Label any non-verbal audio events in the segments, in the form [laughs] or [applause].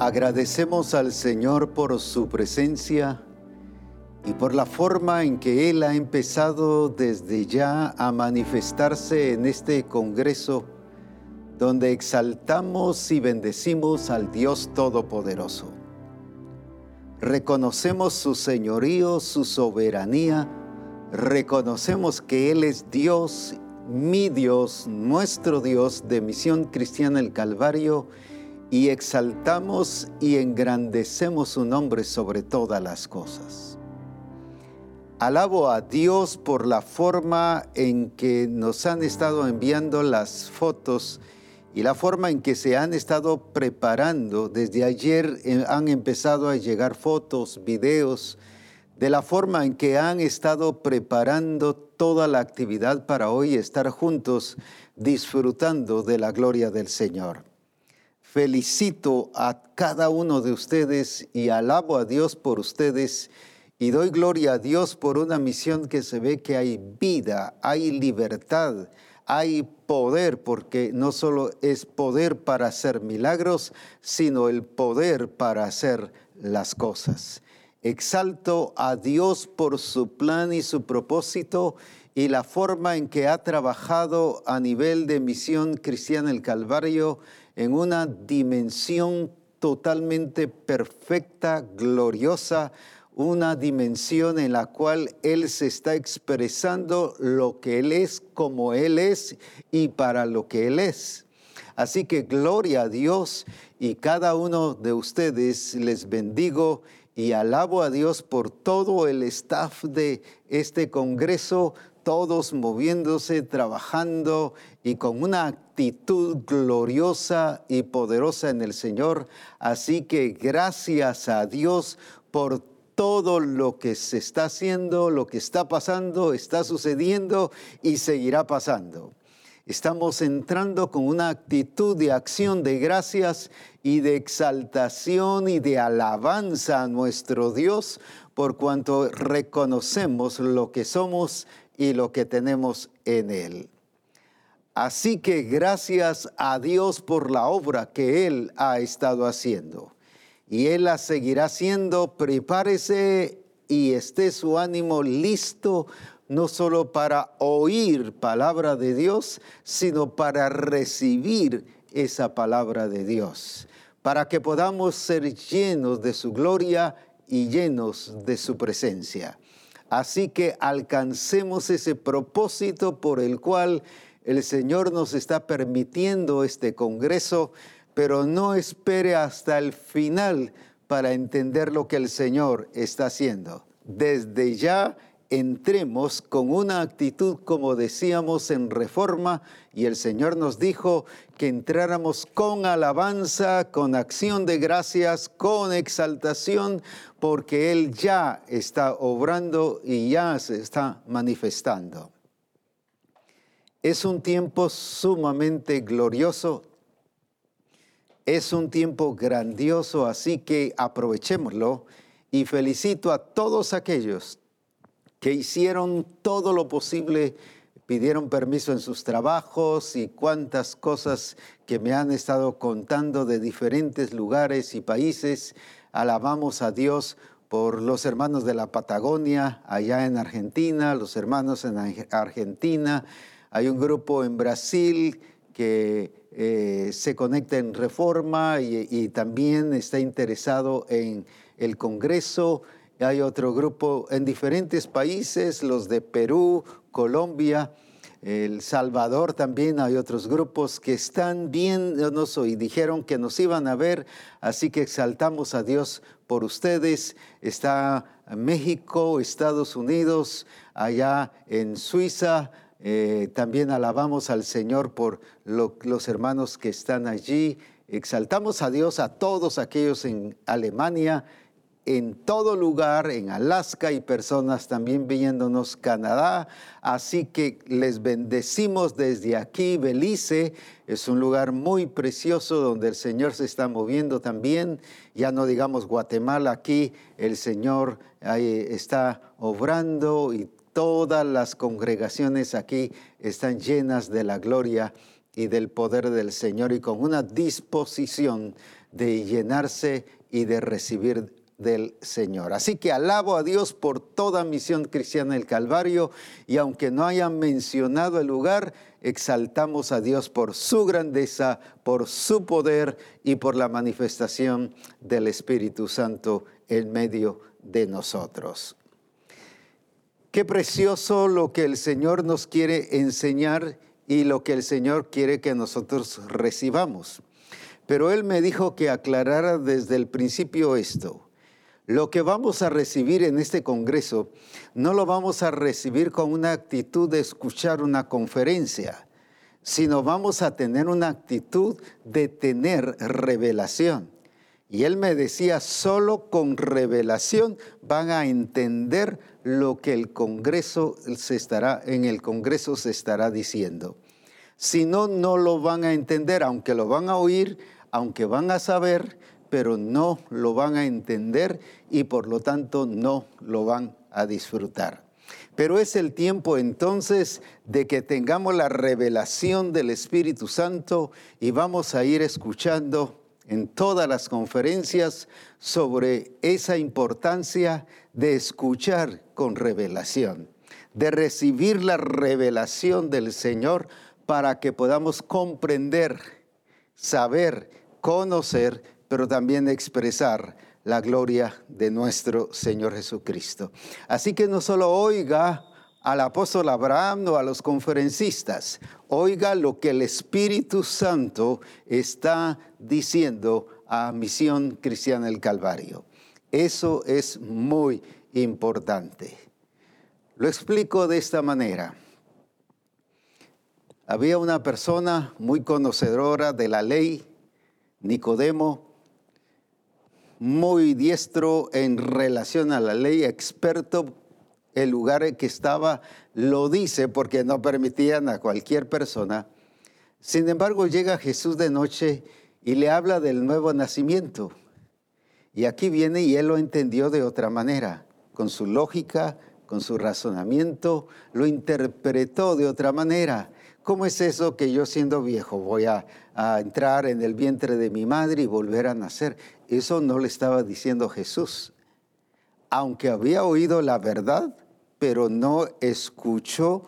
Agradecemos al Señor por su presencia y por la forma en que Él ha empezado desde ya a manifestarse en este Congreso, donde exaltamos y bendecimos al Dios Todopoderoso. Reconocemos su señorío, su soberanía, reconocemos que Él es Dios, mi Dios, nuestro Dios de Misión Cristiana el Calvario, y exaltamos y engrandecemos su nombre sobre todas las cosas. Alabo a Dios por la forma en que nos han estado enviando las fotos y la forma en que se han estado preparando. Desde ayer eh, han empezado a llegar fotos, videos, de la forma en que han estado preparando toda la actividad para hoy estar juntos disfrutando de la gloria del Señor. Felicito a cada uno de ustedes y alabo a Dios por ustedes y doy gloria a Dios por una misión que se ve que hay vida, hay libertad, hay poder, porque no solo es poder para hacer milagros, sino el poder para hacer las cosas. Exalto a Dios por su plan y su propósito y la forma en que ha trabajado a nivel de misión cristiana el Calvario en una dimensión totalmente perfecta, gloriosa, una dimensión en la cual Él se está expresando lo que Él es, como Él es y para lo que Él es. Así que gloria a Dios y cada uno de ustedes les bendigo y alabo a Dios por todo el staff de este Congreso, todos moviéndose, trabajando y con una actitud gloriosa y poderosa en el Señor. Así que gracias a Dios por todo lo que se está haciendo, lo que está pasando, está sucediendo y seguirá pasando. Estamos entrando con una actitud de acción de gracias y de exaltación y de alabanza a nuestro Dios por cuanto reconocemos lo que somos y lo que tenemos en Él. Así que gracias a Dios por la obra que Él ha estado haciendo y Él la seguirá haciendo. Prepárese y esté su ánimo listo no solo para oír palabra de Dios, sino para recibir esa palabra de Dios, para que podamos ser llenos de su gloria y llenos de su presencia. Así que alcancemos ese propósito por el cual el Señor nos está permitiendo este Congreso pero no espere hasta el final para entender lo que el Señor está haciendo. Desde ya entremos con una actitud, como decíamos en reforma, y el Señor nos dijo que entráramos con alabanza, con acción de gracias, con exaltación, porque Él ya está obrando y ya se está manifestando. Es un tiempo sumamente glorioso es un tiempo grandioso, así que aprovechémoslo y felicito a todos aquellos que hicieron todo lo posible, pidieron permiso en sus trabajos y cuantas cosas que me han estado contando de diferentes lugares y países. Alabamos a Dios por los hermanos de la Patagonia, allá en Argentina, los hermanos en Argentina. Hay un grupo en Brasil que eh, se conecta en reforma y, también está interesado en el Congreso. Hay otro grupo en diferentes países, los de Perú, Colombia, El Salvador también hay otros grupos que están viéndonos y dijeron que nos iban a ver, así que exaltamos a Dios por ustedes. Está México, Estados Unidos, allá en Suiza, eh, también alabamos al Señor por los hermanos que están allí. Exaltamos a Dios a todos aquellos en Alemania, en todo lugar, en Alaska y personas también viéndonos Canadá. Así que les bendecimos desde aquí. Belice es un lugar muy precioso donde el Señor se está moviendo también. Ya no digamos Guatemala, aquí el Señor está obrando y todas las congregaciones aquí están llenas de la gloria y del poder del Señor y con una disposición de llenarse y de recibir del Señor. Así que alabo a Dios por toda misión cristiana del Calvario y aunque no hayan mencionado el lugar, exaltamos a Dios por su grandeza, por su poder y por la manifestación del Espíritu Santo en medio de nosotros. Qué precioso lo que el Señor nos quiere enseñar y lo que el Señor quiere que nosotros recibamos. Pero Él me dijo que aclarara desde el principio esto. Lo que vamos a recibir en este Congreso no lo vamos a recibir con una actitud de escuchar una conferencia, sino vamos a tener una actitud de tener revelación. Y él me decía, solo con revelación van a entender lo que el Congreso se estará, en el Congreso se estará diciendo. Si no, no lo van a entender, aunque lo van a oír, aunque van a saber, pero no lo van a entender y por lo tanto no lo van a disfrutar. Pero es el tiempo entonces de que tengamos la revelación del Espíritu Santo y vamos a ir escuchando en todas las conferencias sobre esa importancia de escuchar con revelación, de recibir la revelación del Señor para que podamos comprender, saber, conocer, pero también expresar la gloria de nuestro Señor Jesucristo. Así que no solo oiga al apóstol Abraham o a los conferencistas. Oiga lo que el Espíritu Santo está diciendo a Misión Cristiana del Calvario. Eso es muy importante. Lo explico de esta manera. Había una persona muy conocedora de la ley, Nicodemo, muy diestro en relación a la ley, experto el lugar en que estaba lo dice porque no permitían a cualquier persona. Sin embargo, llega Jesús de noche y le habla del nuevo nacimiento. Y aquí viene y él lo entendió de otra manera, con su lógica, con su razonamiento, lo interpretó de otra manera. ¿Cómo es eso que yo siendo viejo voy a, a, entrar en el vientre de mi madre y volver a nacer? Eso no le estaba diciendo Jesús. Aunque había oído la verdad, pero no escuchó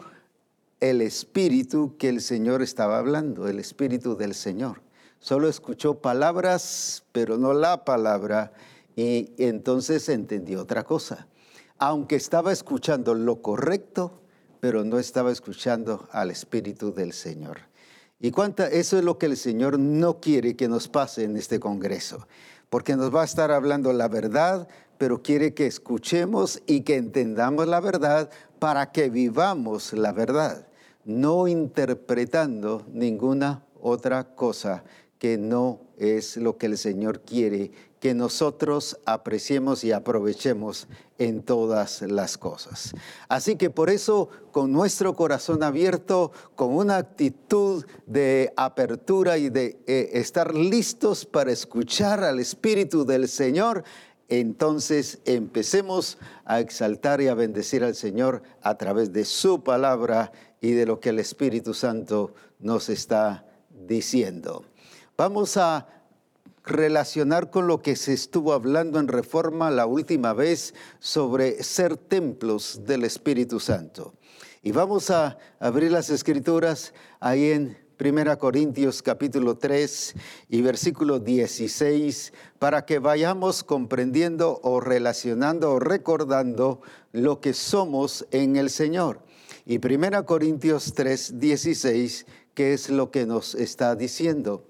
el espíritu que el Señor estaba hablando, el espíritu del Señor. Solo escuchó palabras, pero no la palabra, y entonces entendió otra cosa. Aunque estaba escuchando lo correcto, pero no estaba escuchando al espíritu del Señor. Y cuánta, eso es lo que el Señor no quiere que nos pase en este Congreso, porque nos va a estar hablando la verdad, pero quiere que escuchemos y que entendamos la verdad para que vivamos la verdad, no interpretando ninguna otra cosa que no es lo que el Señor quiere que nosotros apreciemos y aprovechemos en todas las cosas. Así que por eso, con nuestro corazón abierto, con una actitud de apertura y de eh, estar listos para escuchar al Espíritu del Señor, entonces empecemos a exaltar y a bendecir al Señor a través de su palabra y de lo que el Espíritu Santo nos está diciendo. Vamos a relacionar con lo que se estuvo hablando en Reforma la última vez sobre ser templos del Espíritu Santo. Y vamos a abrir las escrituras ahí en Primera Corintios capítulo 3 y versículo 16 para que vayamos comprendiendo o relacionando o recordando lo que somos en el Señor. Y Primera Corintios 3, 16, que es lo que nos está diciendo.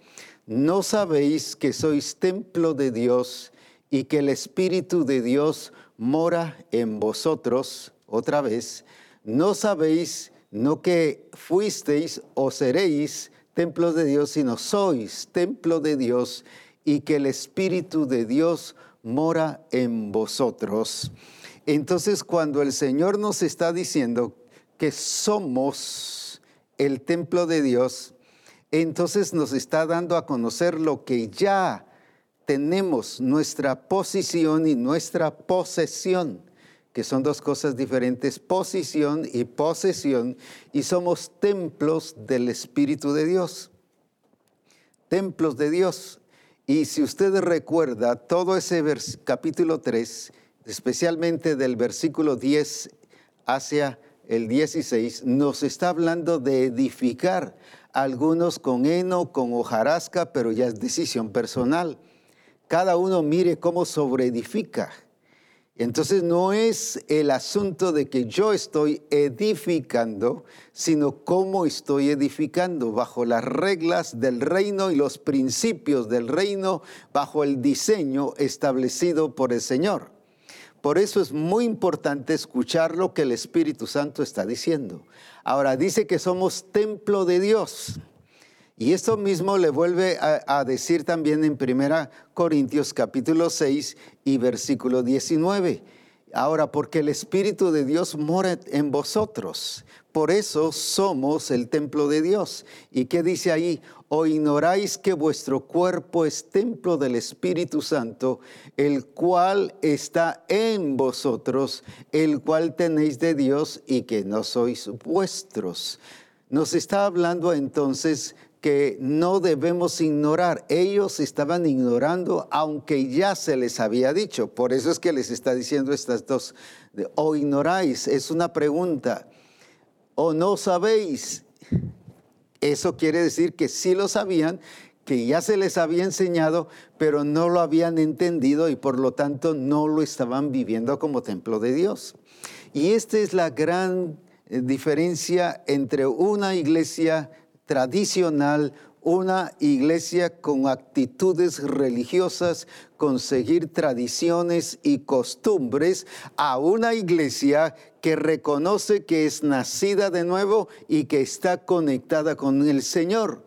¿No sabéis que sois templo de Dios y que el Espíritu de Dios mora en vosotros? Otra vez, ¿no sabéis no que fuisteis o seréis templos de Dios, sino sois templo de Dios y que el Espíritu de Dios mora en vosotros. Entonces cuando el Señor nos está diciendo que somos el templo de Dios, entonces nos está dando a conocer lo que ya tenemos, nuestra posición y nuestra posesión que son dos cosas diferentes, posición y posesión, y somos templos del Espíritu de Dios. templos de Dios. Y si usted recuerda todo ese capítulo 3, especialmente del versículo 10 hacia el 16, nos está hablando de edificar, algunos con heno, con hojarasca, pero ya es decisión personal. Cada uno mire cómo sobreedifica. Entonces no es el asunto de que yo estoy edificando, sino cómo estoy edificando bajo las reglas del reino y los principios del reino, bajo el diseño establecido por el Señor. Por eso es muy importante escuchar lo que el Espíritu Santo está diciendo. Ahora dice que somos templo de Dios. Y esto mismo le vuelve a, decir también en 1 Corintios capítulo 6 y versículo 19. Ahora, porque el Espíritu de Dios mora en vosotros. Por eso somos el templo de Dios. ¿Y qué dice ahí? ¿O ignoráis que vuestro cuerpo es templo del Espíritu Santo, el cual está en vosotros, el cual tenéis de Dios y que no sois vuestros? Nos está hablando entonces que no debemos ignorar. Ellos estaban ignorando aunque ya se les había dicho. Por eso es que les está diciendo estas dos. O ignoráis, es una pregunta. O no sabéis. Eso quiere decir que sí lo sabían, que ya se les había enseñado, pero no lo habían entendido y por lo tanto no lo estaban viviendo como templo de Dios. Y esta es la gran eh, diferencia entre una iglesia tradicional, una iglesia con actitudes religiosas, con seguir tradiciones y costumbres, a una iglesia que reconoce que es nacida de nuevo y que está conectada con el Señor,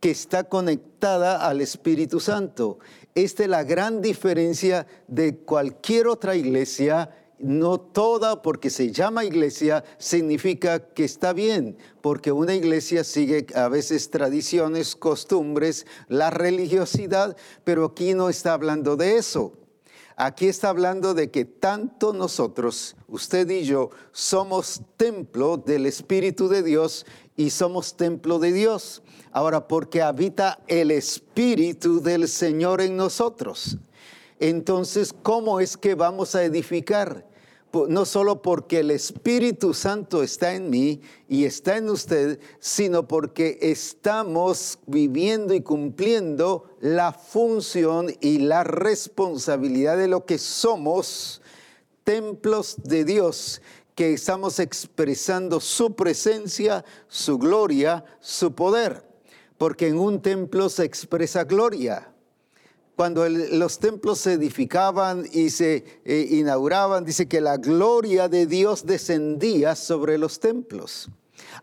que está conectada al Espíritu Santo. Esta es la gran diferencia de cualquier otra iglesia no toda porque se llama iglesia significa que está bien, porque una iglesia sigue a veces tradiciones, costumbres, la religiosidad, pero aquí no está hablando de eso. Aquí está hablando de que tanto nosotros, usted y yo, somos templo del Espíritu de Dios y somos templo de Dios. Ahora, porque habita el Espíritu del Señor en nosotros. Entonces, ¿cómo es que vamos a edificar? No solo porque el Espíritu Santo está en mí y está en usted, sino porque estamos viviendo y cumpliendo la función y la responsabilidad de lo que somos, templos de Dios, que estamos expresando su presencia, su gloria, su poder, porque en un templo se expresa gloria cuando los templos se edificaban y se eh, inauguraban, dice que la gloria de Dios descendía sobre los templos.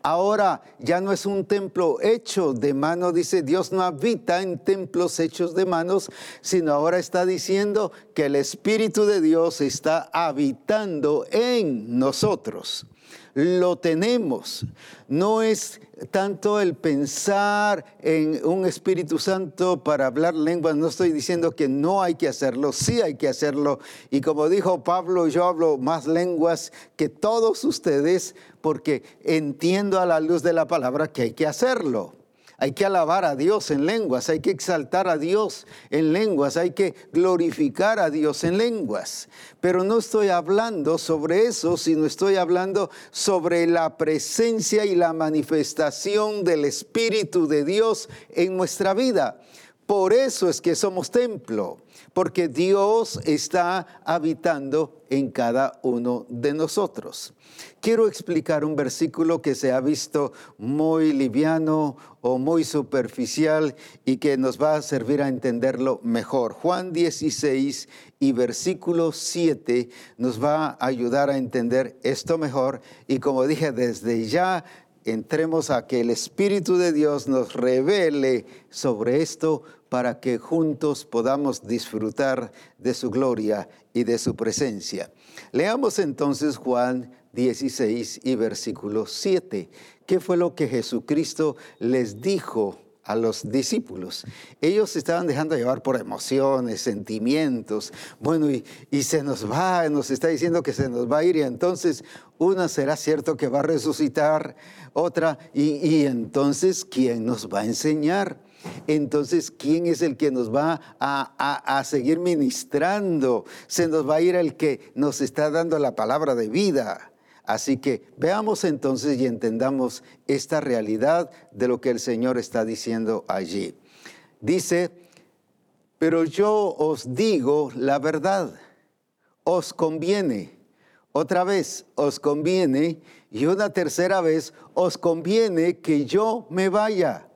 Ahora ya no es un templo hecho de mano, dice Dios no habita en templos hechos de manos, sino ahora está diciendo que el Espíritu de Dios está habitando en nosotros lo tenemos. No es tanto el pensar en un Espíritu Santo para hablar lenguas, no estoy diciendo que no hay que hacerlo, sí hay que hacerlo. Y como dijo Pablo, yo hablo más lenguas que todos ustedes porque entiendo a la luz de la palabra que hay que hacerlo. Hay que alabar a Dios en lenguas, hay que exaltar a Dios en lenguas, hay que glorificar a Dios en lenguas. Pero no estoy hablando sobre eso, sino estoy hablando sobre la presencia y la manifestación del Espíritu de Dios en nuestra vida. Por eso es que somos templo, porque Dios está habitando en cada uno de nosotros. Quiero explicar un versículo que se ha visto muy liviano o muy superficial y que nos va a servir a entenderlo mejor. Juan 16 y versículo 7 nos va a ayudar a entender esto mejor y como dije desde ya entremos a que el Espíritu de Dios nos revele sobre esto para que juntos podamos disfrutar de su gloria y de su presencia. Leamos entonces Juan 16 y versículo 7. ¿Qué fue lo que Jesucristo les dijo a los discípulos. Ellos se estaban dejando llevar por emociones, sentimientos. Bueno, y, se nos va, nos está diciendo que se nos va a ir y entonces una será cierto que va a resucitar, otra, y entonces, ¿quién nos va a enseñar? Entonces, ¿quién es el que nos va a, a, a, seguir ministrando? Se nos va a ir el que nos está dando la palabra de vida. Así que veamos entonces y entendamos esta realidad de lo que el Señor está diciendo allí. Dice, pero yo os digo la verdad, os conviene. Otra vez, os conviene. Y una tercera vez, os conviene que yo me vaya.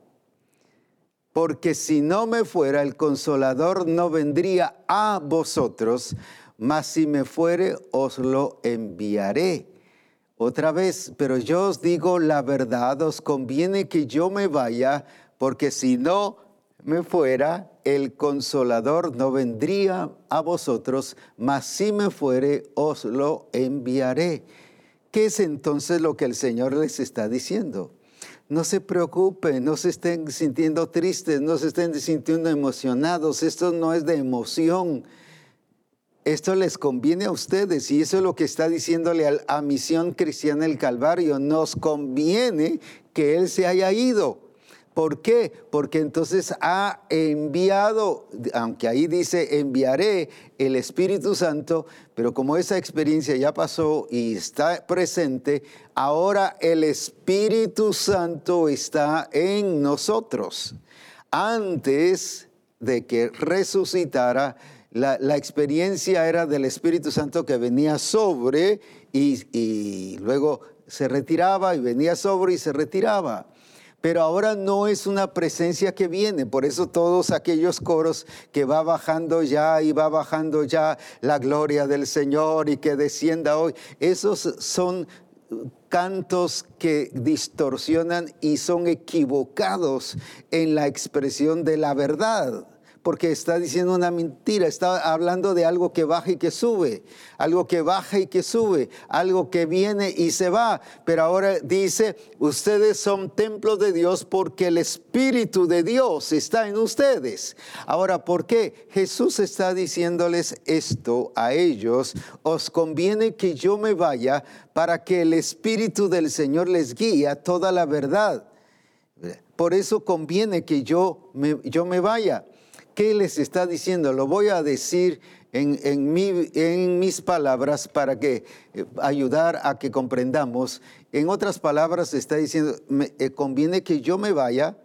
Porque si no me fuera, el consolador no vendría a vosotros, mas si me fuere, os lo enviaré. Otra vez, pero yo os digo la verdad, os conviene que yo me vaya, porque si no me fuera, el consolador no vendría a vosotros, mas si me fuere, os lo enviaré. ¿Qué es entonces lo que el Señor les está diciendo? No se preocupen, no se estén sintiendo tristes, no se estén sintiendo emocionados. Esto no es de emoción esto les conviene a ustedes y eso es lo que está diciéndole a, Misión Cristiana el Calvario. Nos conviene que Él se haya ido. ¿Por qué? Porque entonces ha enviado, aunque ahí dice enviaré el Espíritu Santo, pero como esa experiencia ya pasó y está presente, ahora el Espíritu Santo está en nosotros. Antes de que resucitara, la, experiencia era del Espíritu Santo que venía sobre y, y luego se retiraba y venía sobre y se retiraba pero ahora no es una presencia que viene. Por eso todos aquellos coros que va bajando ya y va bajando ya la gloria del Señor y que descienda hoy, esos son cantos que distorsionan y son equivocados en la expresión de la verdad porque está diciendo una mentira, está hablando de algo que baja y que sube, algo que baja y que sube, algo que viene y se va. Pero ahora dice, ustedes son templos de Dios porque el Espíritu de Dios está en ustedes. Ahora, ¿por qué? Jesús está diciéndoles esto a ellos, os conviene que yo me vaya para que el Espíritu del Señor les guíe a toda la verdad. Por eso conviene que yo me, yo me vaya. ¿Qué les está diciendo? Lo voy a decir en, mis palabras para que eh, ayudar a que comprendamos. En otras palabras, está diciendo, eh, conviene que yo me vaya,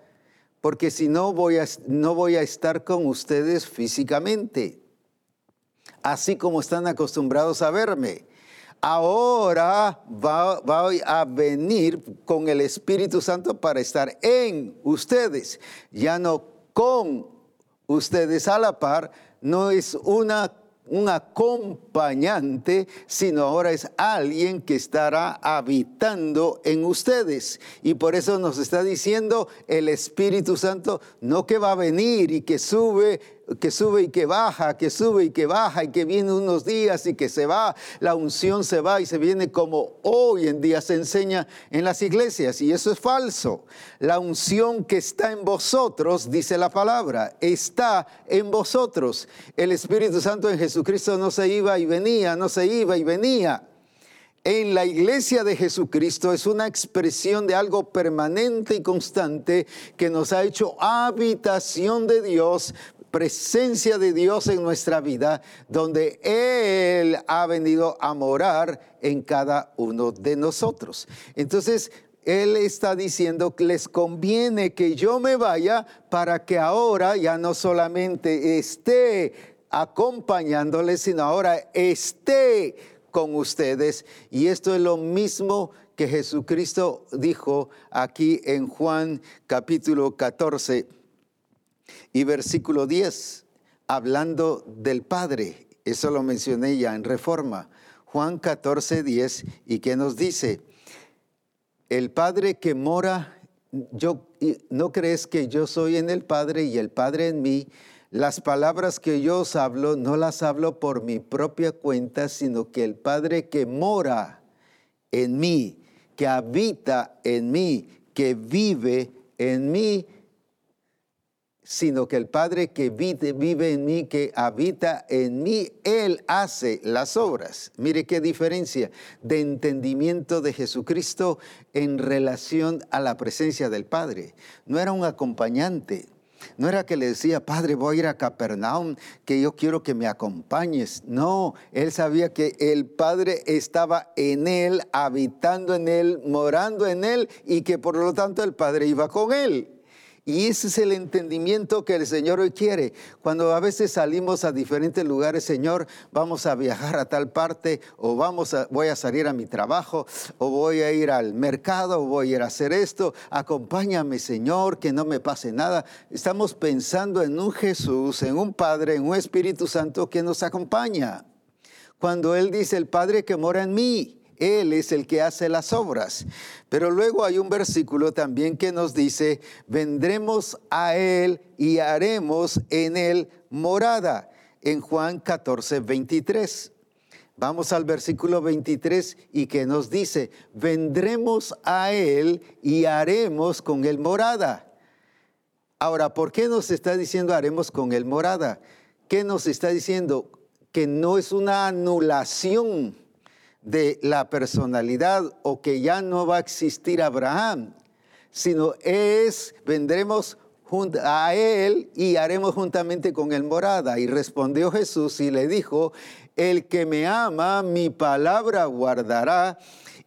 porque si no voy, a, no voy a estar con ustedes físicamente, así como están acostumbrados a verme. Ahora va, va, a venir con el Espíritu Santo para estar en ustedes, ya no con ustedes a la par, no es una, un acompañante, sino ahora es alguien que estará habitando en ustedes. Y por eso nos está diciendo el Espíritu Santo, no que va a venir y que sube que sube y que baja, que sube y que baja y que viene unos días y que se va, la unción se va y se viene como hoy en día se enseña en las iglesias y eso es falso. La unción que está en vosotros, dice la palabra, está en vosotros. El Espíritu Santo en Jesucristo no se iba y venía, no se iba y venía en la iglesia de Jesucristo es una expresión de algo permanente y constante que nos ha hecho habitación de Dios presencia de Dios en nuestra vida, donde Él ha venido a morar en cada uno de nosotros. Entonces, Él está diciendo que les conviene que yo me vaya para que ahora ya no solamente esté acompañándoles, sino ahora esté con ustedes. Y esto es lo mismo que Jesucristo dijo aquí en Juan capítulo 14 y versículo 10, hablando del Padre, eso lo mencioné ya en Reforma, Juan 14, 10, y que nos dice, el Padre que mora, yo, ¿no crees que yo soy en el Padre y el Padre en mí? Las palabras que yo os hablo no las hablo por mi propia cuenta, sino que el Padre que mora en mí, que habita en mí, que vive en mí, sino que el Padre que vive, en mí, que habita en mí, Él hace las obras. Mire qué diferencia de entendimiento de Jesucristo en relación a la presencia del Padre. No era un acompañante, no era que le decía, Padre, voy a ir a Capernaum, que yo quiero que me acompañes. No, él sabía que el Padre estaba en él, habitando en él, morando en él, y que por lo tanto el Padre iba con él. Y ese es el entendimiento que el Señor hoy quiere. Cuando a veces salimos a diferentes lugares, Señor, vamos a viajar a tal parte, o vamos a, voy a salir a mi trabajo, o voy a ir al mercado, o voy a ir a hacer esto. Acompáñame, Señor, que no me pase nada. Estamos pensando en un Jesús, en un Padre, en un Espíritu Santo que nos acompaña. Cuando Él dice, el Padre que mora en mí, él es el que hace las obras. Pero luego hay un versículo también que nos dice, vendremos a Él y haremos en Él morada, en Juan 14, 23. Vamos al versículo 23 y que nos dice, vendremos a Él y haremos con Él morada. Ahora, ¿por qué nos está diciendo haremos con Él morada? ¿Qué nos está diciendo? Que no es una anulación de la personalidad o que ya no va a existir Abraham, sino es, vendremos a él y haremos juntamente con él morada. Y respondió Jesús y le dijo, el que me ama, mi palabra guardará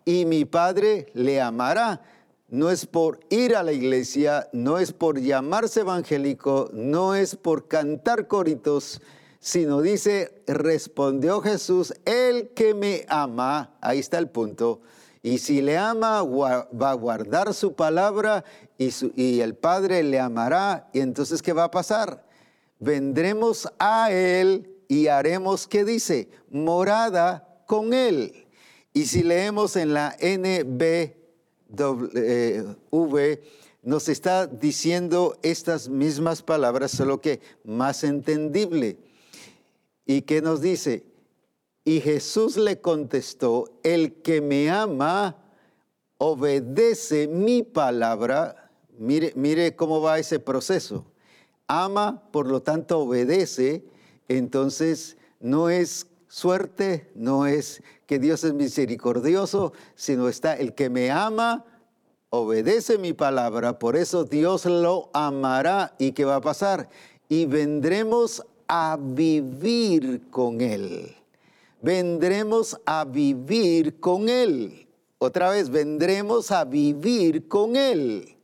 y mi Padre le amará. No es por ir a la iglesia, no es por llamarse evangélico, no es por cantar coritos, sino dice, respondió Jesús, el que me ama, ahí está el punto, y si le ama, va a guardar su palabra y, el Padre le amará, y entonces, ¿qué va a pasar? Vendremos a Él y haremos, ¿qué dice? Morada con Él. Y si leemos en la NBV, nos está diciendo estas mismas palabras, solo que más entendible. ¿Y qué nos dice? Y Jesús le contestó, el que me ama obedece mi palabra. Mire, cómo va ese proceso. Ama, por lo tanto obedece. Entonces no es suerte, no es que Dios es misericordioso, sino está el que me ama, obedece mi palabra, por eso Dios lo amará. ¿Y qué va a pasar? Y vendremos a vivir con Él. Vendremos a vivir con Él. Otra vez, vendremos a vivir con Él.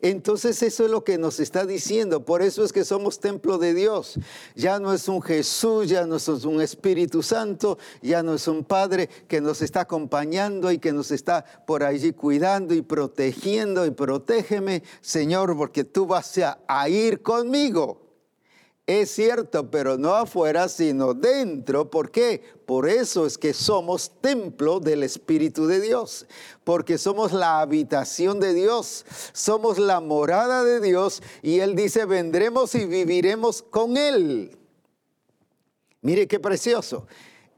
Entonces eso es lo que nos está diciendo. Por eso es que somos templo de Dios. Ya no es un Jesús, ya no es un Espíritu Santo, ya no es un Padre que nos está acompañando y que nos está por allí cuidando y protegiendo y protégeme, Señor, porque tú vas a, ir conmigo. Es cierto, pero no afuera, sino dentro. ¿Por qué? Por eso es que somos templo del Espíritu de Dios, porque somos la habitación de Dios, somos la morada de Dios y Él dice, vendremos y viviremos con Él. Mire qué precioso.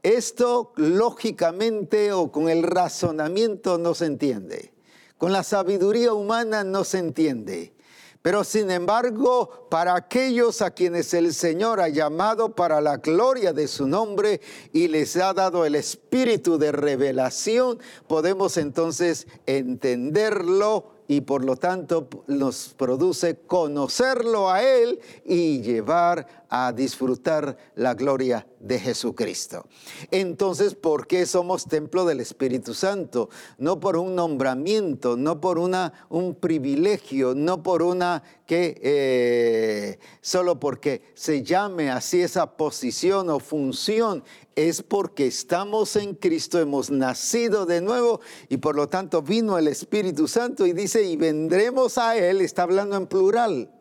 Esto lógicamente o con el razonamiento no se entiende. Con la sabiduría humana no se entiende. Pero sin embargo, para aquellos a quienes el Señor ha llamado para la gloria de su nombre y les ha dado el espíritu de revelación, podemos entonces entenderlo y por lo tanto nos produce conocerlo a Él y llevar a disfrutar la gloria de Jesucristo. Entonces, ¿por qué somos templo del Espíritu Santo? No por un nombramiento, no por una, un privilegio, no por una que eh, solo porque se llame así esa posición o función, es porque estamos en Cristo, hemos nacido de nuevo y por lo tanto vino el Espíritu Santo y dice, y vendremos a Él, está hablando en plural.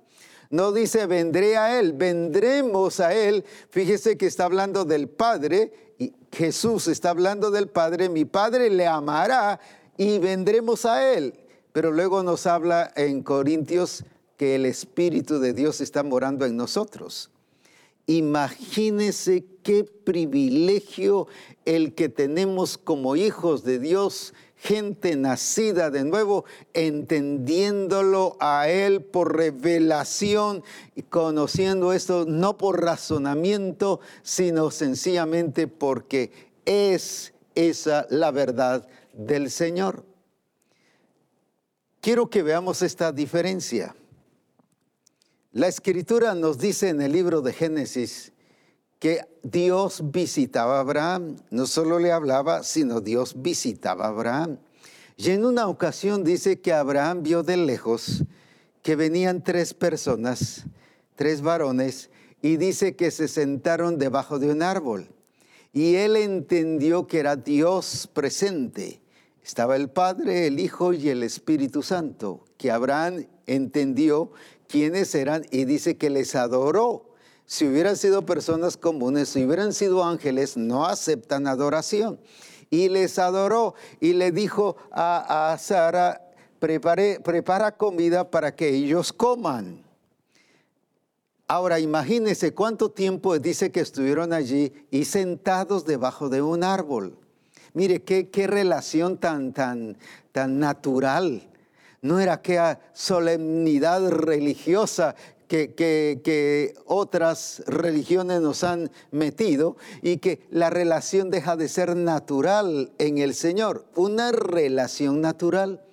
No dice vendré a Él, vendremos a Él. Fíjese que está hablando del Padre y Jesús está hablando del Padre. Mi Padre le amará y vendremos a Él. Pero luego nos habla en Corintios que el Espíritu de Dios está morando en nosotros. Imagínese qué privilegio el que tenemos como hijos de Dios, gente nacida de nuevo, entendiéndolo a Él por revelación y conociendo esto no por razonamiento, sino sencillamente porque es esa la verdad del Señor. Quiero que veamos esta diferencia. La escritura nos dice en el libro de Génesis que Dios visitaba a Abraham, no solo le hablaba, sino Dios visitaba a Abraham. Y en una ocasión dice que Abraham vio de lejos que venían tres personas, tres varones, y dice que se sentaron debajo de un árbol. Y él entendió que era Dios presente. Estaba el Padre, el Hijo y el Espíritu Santo, que Abraham entendió quiénes eran y dice que les adoró. Si hubieran sido personas comunes, si hubieran sido ángeles, no aceptan adoración. Y les adoró y le dijo a, Sara, prepara comida para que ellos coman. Ahora imagínense cuánto tiempo dice que estuvieron allí y sentados debajo de un árbol. Mire qué, qué relación tan, tan, tan natural no era aquella solemnidad religiosa que, que, otras religiones nos han metido y que la relación deja de ser natural en el Señor, una relación natural.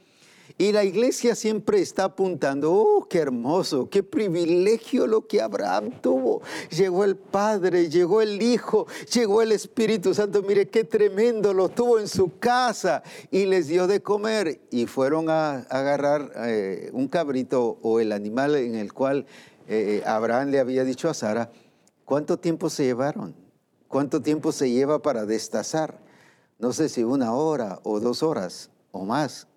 Y la iglesia siempre está apuntando, oh, qué hermoso, qué privilegio lo que Abraham tuvo. Llegó el Padre, llegó el Hijo, llegó el Espíritu Santo, mire qué tremendo, lo tuvo en su casa y les dio de comer. Y fueron a, agarrar eh, un cabrito o el animal en el cual eh, Abraham le había dicho a Sara, ¿cuánto tiempo se llevaron? ¿Cuánto tiempo se lleva para destazar? No sé si una hora o dos horas o más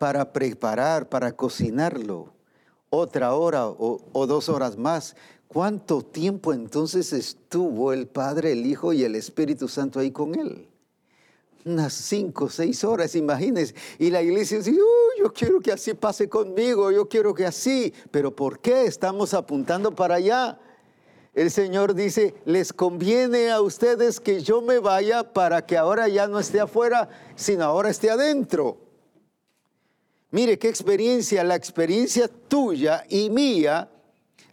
para preparar, para cocinarlo, otra hora o, dos horas más. ¿Cuánto tiempo entonces estuvo el Padre, el Hijo y el Espíritu Santo ahí con él? Unas cinco, seis horas, imagínense. Y la iglesia dice, yo quiero que así pase conmigo, yo quiero que así. Pero ¿por qué estamos apuntando para allá? El Señor dice, les conviene a ustedes que yo me vaya para que ahora ya no esté afuera, sino ahora esté adentro. Mire qué experiencia, la experiencia tuya y mía.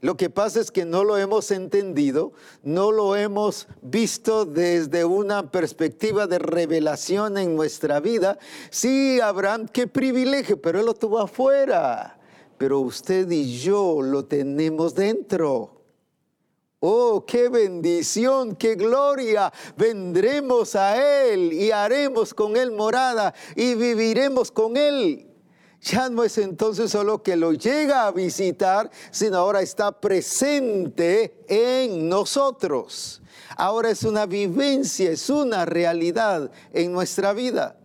Lo que pasa es que no lo hemos entendido, no lo hemos visto desde una perspectiva de revelación en nuestra vida. Sí, Abraham, qué privilegio, pero él lo tuvo afuera. Pero usted y yo lo tenemos dentro. Oh, qué bendición, qué gloria. Vendremos a Él y haremos con Él morada y viviremos con Él ya no es entonces solo que lo llega a visitar, sino ahora está presente en nosotros. Ahora es una vivencia, es una realidad en nuestra vida.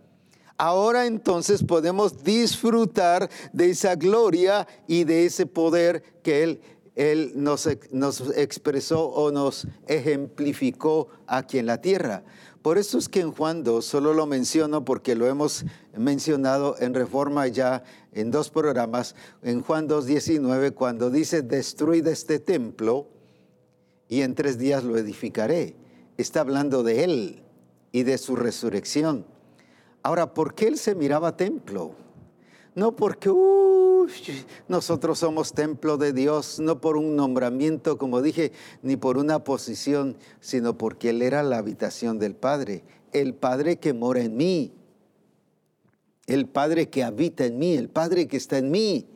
Ahora entonces podemos disfrutar de esa gloria y de ese poder que Él, Él nos, nos expresó o nos ejemplificó aquí en la tierra. Por eso es que en Juan 2, solo lo menciono porque lo hemos mencionado en Reforma ya en dos programas, en Juan 2, 19, cuando dice, destruid este templo y en tres días lo edificaré. Está hablando de Él y de su resurrección. Ahora, ¿por qué Él se miraba templo? No porque nosotros somos templo de Dios, no por un nombramiento, como dije, ni por una posición, sino porque Él era la habitación del Padre, el Padre que mora en mí, el Padre que habita en mí, el Padre que está en mí.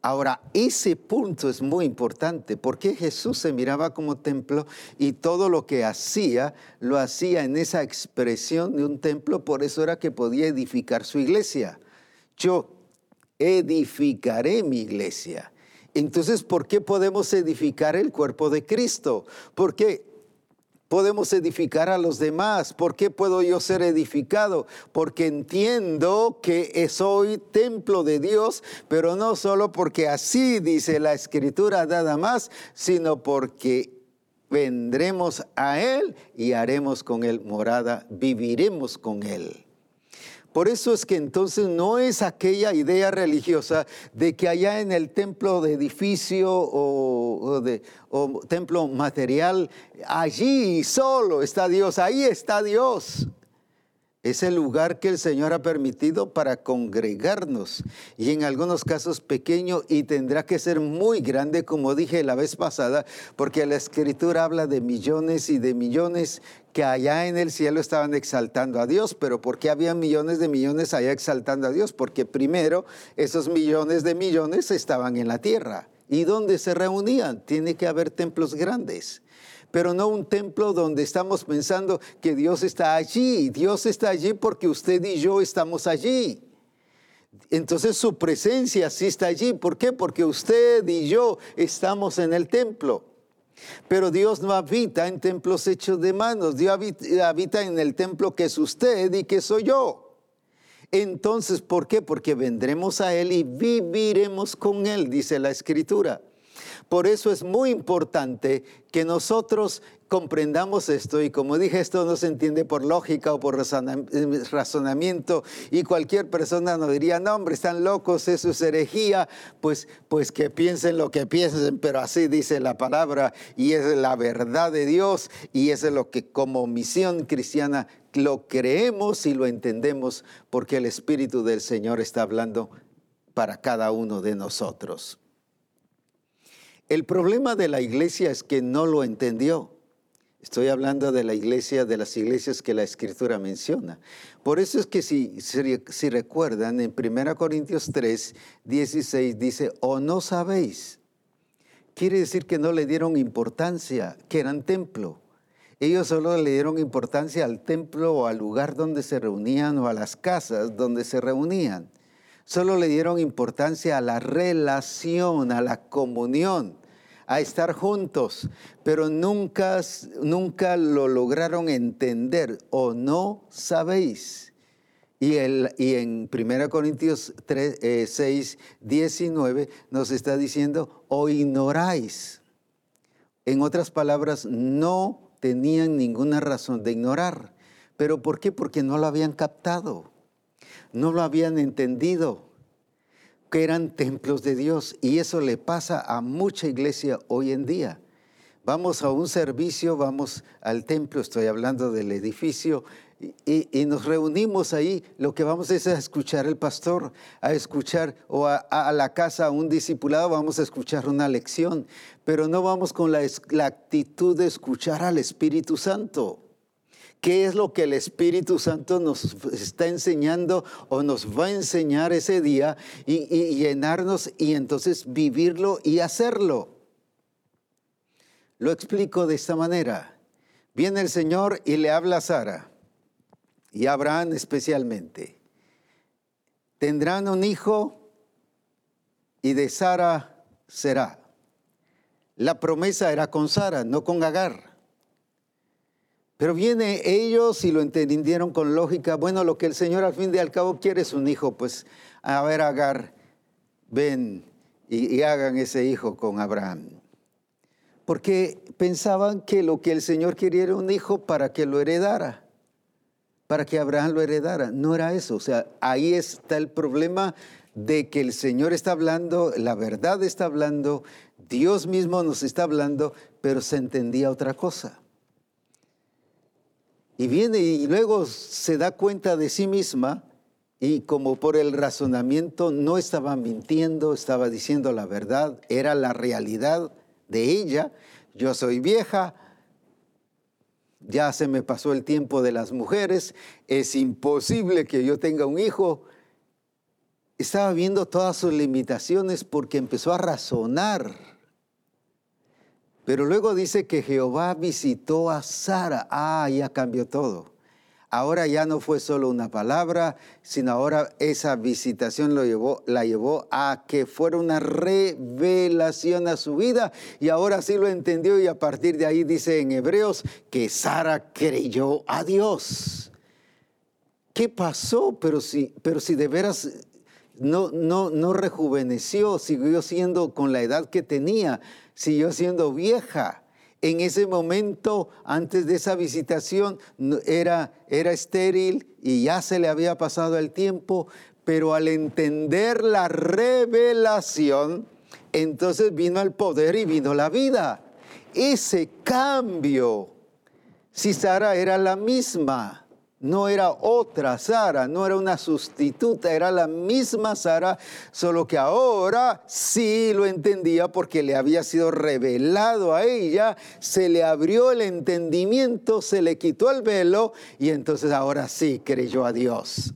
Ahora, ese punto es muy importante porque Jesús se miraba como templo y todo lo que hacía lo hacía en esa expresión de un templo, por eso era que podía edificar su iglesia yo edificaré mi iglesia. Entonces, ¿por qué podemos edificar el cuerpo de Cristo? ¿Por qué podemos edificar a los demás? ¿Por qué puedo yo ser edificado? Porque entiendo que soy templo de Dios, pero no solo porque así dice la escritura nada más, sino porque vendremos a Él y haremos con Él morada, viviremos con Él. Por eso es que entonces no es aquella idea religiosa de que allá en el templo de edificio o, de, templo material, allí solo está Dios, ahí está Dios es el lugar que el Señor ha permitido para congregarnos y en algunos casos pequeño y tendrá que ser muy grande, como dije la vez pasada, porque la escritura habla de millones y de millones que allá en el cielo estaban exaltando a Dios, pero ¿por qué había millones de millones allá exaltando a Dios? Porque primero esos millones de millones estaban en la tierra. ¿Y dónde se reunían? Tiene que haber templos grandes pero no un templo donde estamos pensando que Dios está allí. Dios está allí porque usted y yo estamos allí. Entonces su presencia sí está allí. ¿Por qué? Porque usted y yo estamos en el templo. Pero Dios no habita en templos hechos de manos. Dios habita en el templo que es usted y que soy yo. Entonces, ¿por qué? Porque vendremos a Él y viviremos con Él, dice la Escritura. Por eso es muy importante que nosotros comprendamos esto y como dije, esto no se entiende por lógica o por razonamiento y cualquier persona nos diría, no hombre, están locos, eso es herejía, pues, pues que piensen lo que piensen, pero así dice la palabra y es la verdad de Dios y es lo que como misión cristiana lo creemos y lo entendemos porque el Espíritu del Señor está hablando para cada uno de nosotros. El problema de la iglesia es que no lo entendió. Estoy hablando de la iglesia, de las iglesias que la escritura menciona. Por eso es que si, recuerdan, en 1 Corintios 3, 16 dice, o no sabéis. Quiere decir que no le dieron importancia, que eran templo. Ellos solo le dieron importancia al templo o al lugar donde se reunían o a las casas donde se reunían solo le dieron importancia a la relación, a la comunión, a estar juntos, pero nunca, nunca lo lograron entender o no sabéis. Y, en 1 Corintios 3, 6, 19 nos está diciendo, o ignoráis. En otras palabras, no tenían ninguna razón de ignorar. ¿Pero por qué? Porque no lo habían captado no lo habían entendido, que eran templos de Dios. Y eso le pasa a mucha iglesia hoy en día. Vamos a un servicio, vamos al templo, estoy hablando del edificio, y, nos reunimos ahí, lo que vamos es a escuchar el pastor, a escuchar, o a, la casa a un discipulado, vamos a escuchar una lección, pero no vamos con la actitud de escuchar al Espíritu Santo qué es lo que el Espíritu Santo nos está enseñando o nos va a enseñar ese día y, llenarnos y entonces vivirlo y hacerlo. Lo explico de esta manera. Viene el Señor y le habla a Sara y a Abraham especialmente. Tendrán un hijo y de Sara será. La promesa era con Sara, no con Agar. Pero viene ellos y lo entendieron con lógica. Bueno, lo que el Señor al fin y al cabo quiere es un hijo. Pues a ver, Agar, ven y, y hagan ese hijo con Abraham. Porque pensaban que lo que el Señor quería era un hijo para que lo heredara, para que Abraham lo heredara. No era eso. O sea, ahí está el problema de que el Señor está hablando, la verdad está hablando, Dios mismo nos está hablando, pero se entendía otra cosa. Y viene y luego se da cuenta de sí misma y como por el razonamiento no estaba mintiendo, estaba diciendo la verdad, era la realidad de ella. Yo soy vieja, ya se me pasó el tiempo de las mujeres, es imposible que yo tenga un hijo. Estaba viendo todas sus limitaciones porque empezó a razonar pero luego dice que Jehová visitó a Sara. Ah, ya cambió todo. Ahora ya no fue solo una palabra, sino ahora esa visitación lo llevó, la llevó a que fuera una revelación a su vida. Y ahora sí lo entendió y a partir de ahí dice en Hebreos que Sara creyó a Dios. ¿Qué pasó? Pero si, pero si de veras no, no, no rejuveneció, siguió siendo con la edad que tenía siguió siendo vieja. En ese momento, antes de esa visitación, era, era estéril y ya se le había pasado el tiempo, pero al entender la revelación, entonces vino el poder y vino la vida. Ese cambio, si Sara era la misma, no era otra Sara, no era una sustituta, era la misma Sara, solo que ahora sí lo entendía porque le había sido revelado a ella, se le abrió el entendimiento, se le quitó el velo y entonces ahora sí creyó a Dios.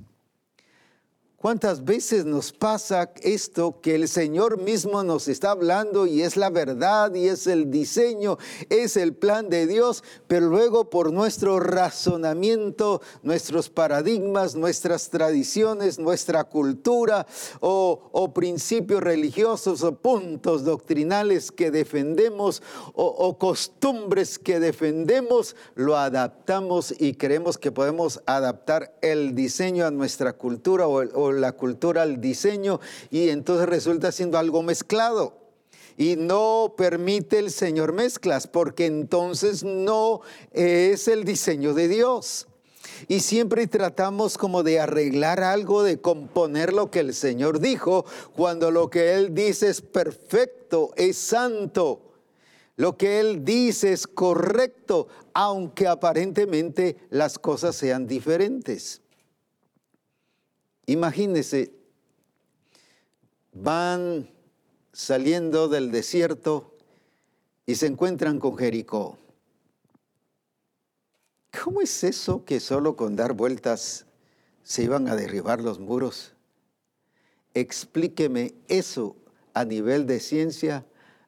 ¿Cuántas veces nos pasa esto que el Señor mismo nos está hablando y es la verdad y es el diseño, es el plan de Dios, pero luego por nuestro razonamiento, nuestros paradigmas, nuestras tradiciones, nuestra cultura o, principios religiosos o puntos doctrinales que defendemos o, o costumbres que defendemos, lo adaptamos y creemos que podemos adaptar el diseño a nuestra cultura o, la cultura al diseño y entonces resulta siendo algo mezclado. Y no permite el Señor mezclas porque entonces no es el diseño de Dios. Y siempre tratamos como de arreglar algo, de componer lo que el Señor dijo, cuando lo que Él dice es perfecto, es santo. Lo que Él dice es correcto, aunque aparentemente las cosas sean diferentes. Imagínense, van saliendo del desierto y se encuentran con Jericó. ¿Cómo es eso que solo con dar vueltas se iban a derribar los muros? Explíqueme eso a nivel de ciencia,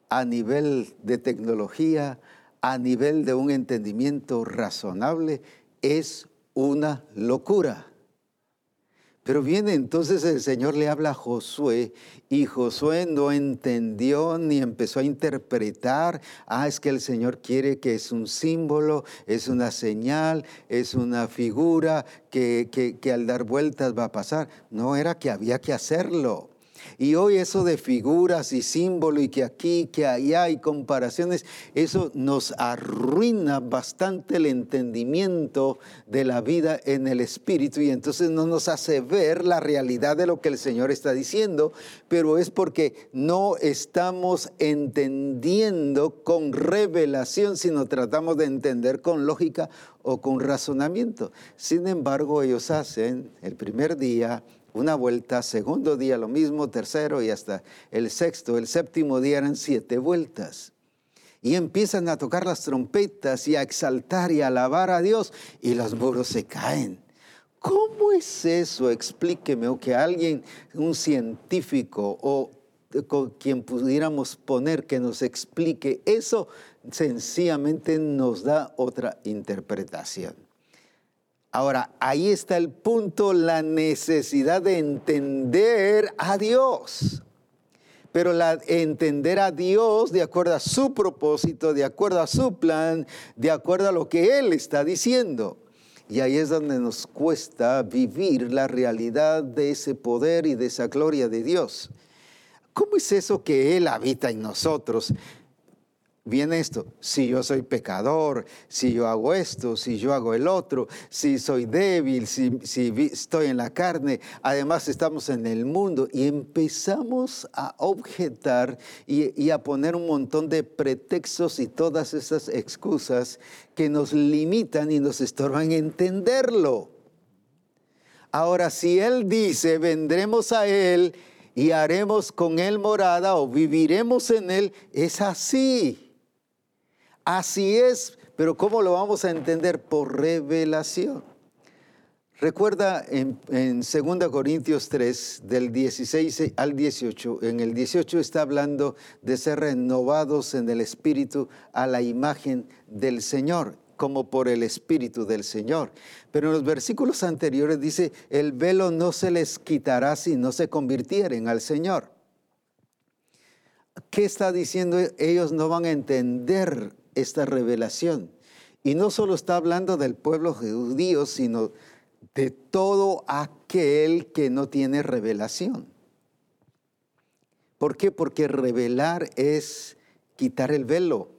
a nivel de tecnología, a nivel de un entendimiento razonable. Es una locura. Pero viene entonces el Señor le habla a Josué y Josué no entendió ni empezó a interpretar, ah, es que el Señor quiere que es un símbolo, es una señal, es una figura que, que, que al dar vueltas va a pasar. No era que había que hacerlo. Y hoy eso de figuras y símbolos y que aquí, que allá hay comparaciones, eso nos arruina bastante el entendimiento de la vida en el espíritu y entonces no nos hace ver la realidad de lo que el Señor está diciendo, pero es porque no estamos entendiendo con revelación, sino tratamos de entender con lógica o con razonamiento. Sin embargo, ellos hacen el primer día una vuelta, segundo día lo mismo, tercero y hasta el sexto, el séptimo día eran siete vueltas. Y empiezan a tocar las trompetas y a exaltar y alabar a Dios y los muros se caen. ¿Cómo es eso? Explíqueme, o que alguien, un científico o con quien pudiéramos poner que nos explique eso, sencillamente nos da otra interpretación. Ahora, ahí está el punto, la necesidad de entender a Dios. Pero la, entender a Dios de acuerdo a su propósito, de acuerdo a su plan, de acuerdo a lo que Él está diciendo. Y ahí es donde nos cuesta vivir la realidad de ese poder y de esa gloria de Dios. ¿Cómo es eso que Él habita en nosotros? Viene esto, si yo soy pecador, si yo hago esto, si yo hago el otro, si soy débil, si, estoy en la carne, además estamos en el mundo y empezamos a objetar y, y a poner un montón de pretextos y todas esas excusas que nos limitan y nos estorban entenderlo. Ahora, si Él dice, vendremos a Él y haremos con Él morada o viviremos en Él, es así. Así es, pero ¿cómo lo vamos a entender? Por revelación. Recuerda en, 2 Corintios 3, del 16 al 18, en el 18 está hablando de ser renovados en el Espíritu a la imagen del Señor, como por el Espíritu del Señor. Pero en los versículos anteriores dice, el velo no se les quitará si no se convirtieren al Señor. ¿Qué está diciendo? Ellos no van a entender esta revelación. Y no solo está hablando del pueblo judío, sino de todo aquel que no tiene revelación. ¿Por qué? Porque revelar es quitar el velo.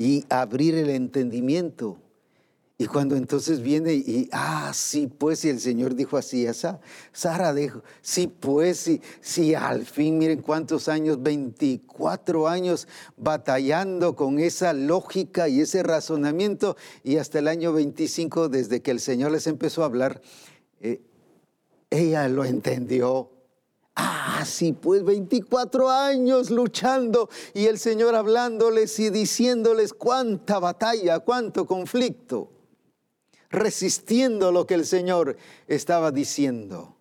y abrir el entendimiento. Y cuando entonces viene y, ah, sí, pues, y el Señor dijo así, esa, Sara dijo, sí, pues, sí, al fin, miren cuántos años, 24 años batallando con esa lógica y ese razonamiento, y hasta el año 25, desde que el Señor les empezó a hablar, eh, ella lo entendió. Ah, sí, pues 24 años luchando y el Señor hablándoles y diciéndoles cuánta batalla, cuánto conflicto resistiendo lo que el Señor estaba diciendo.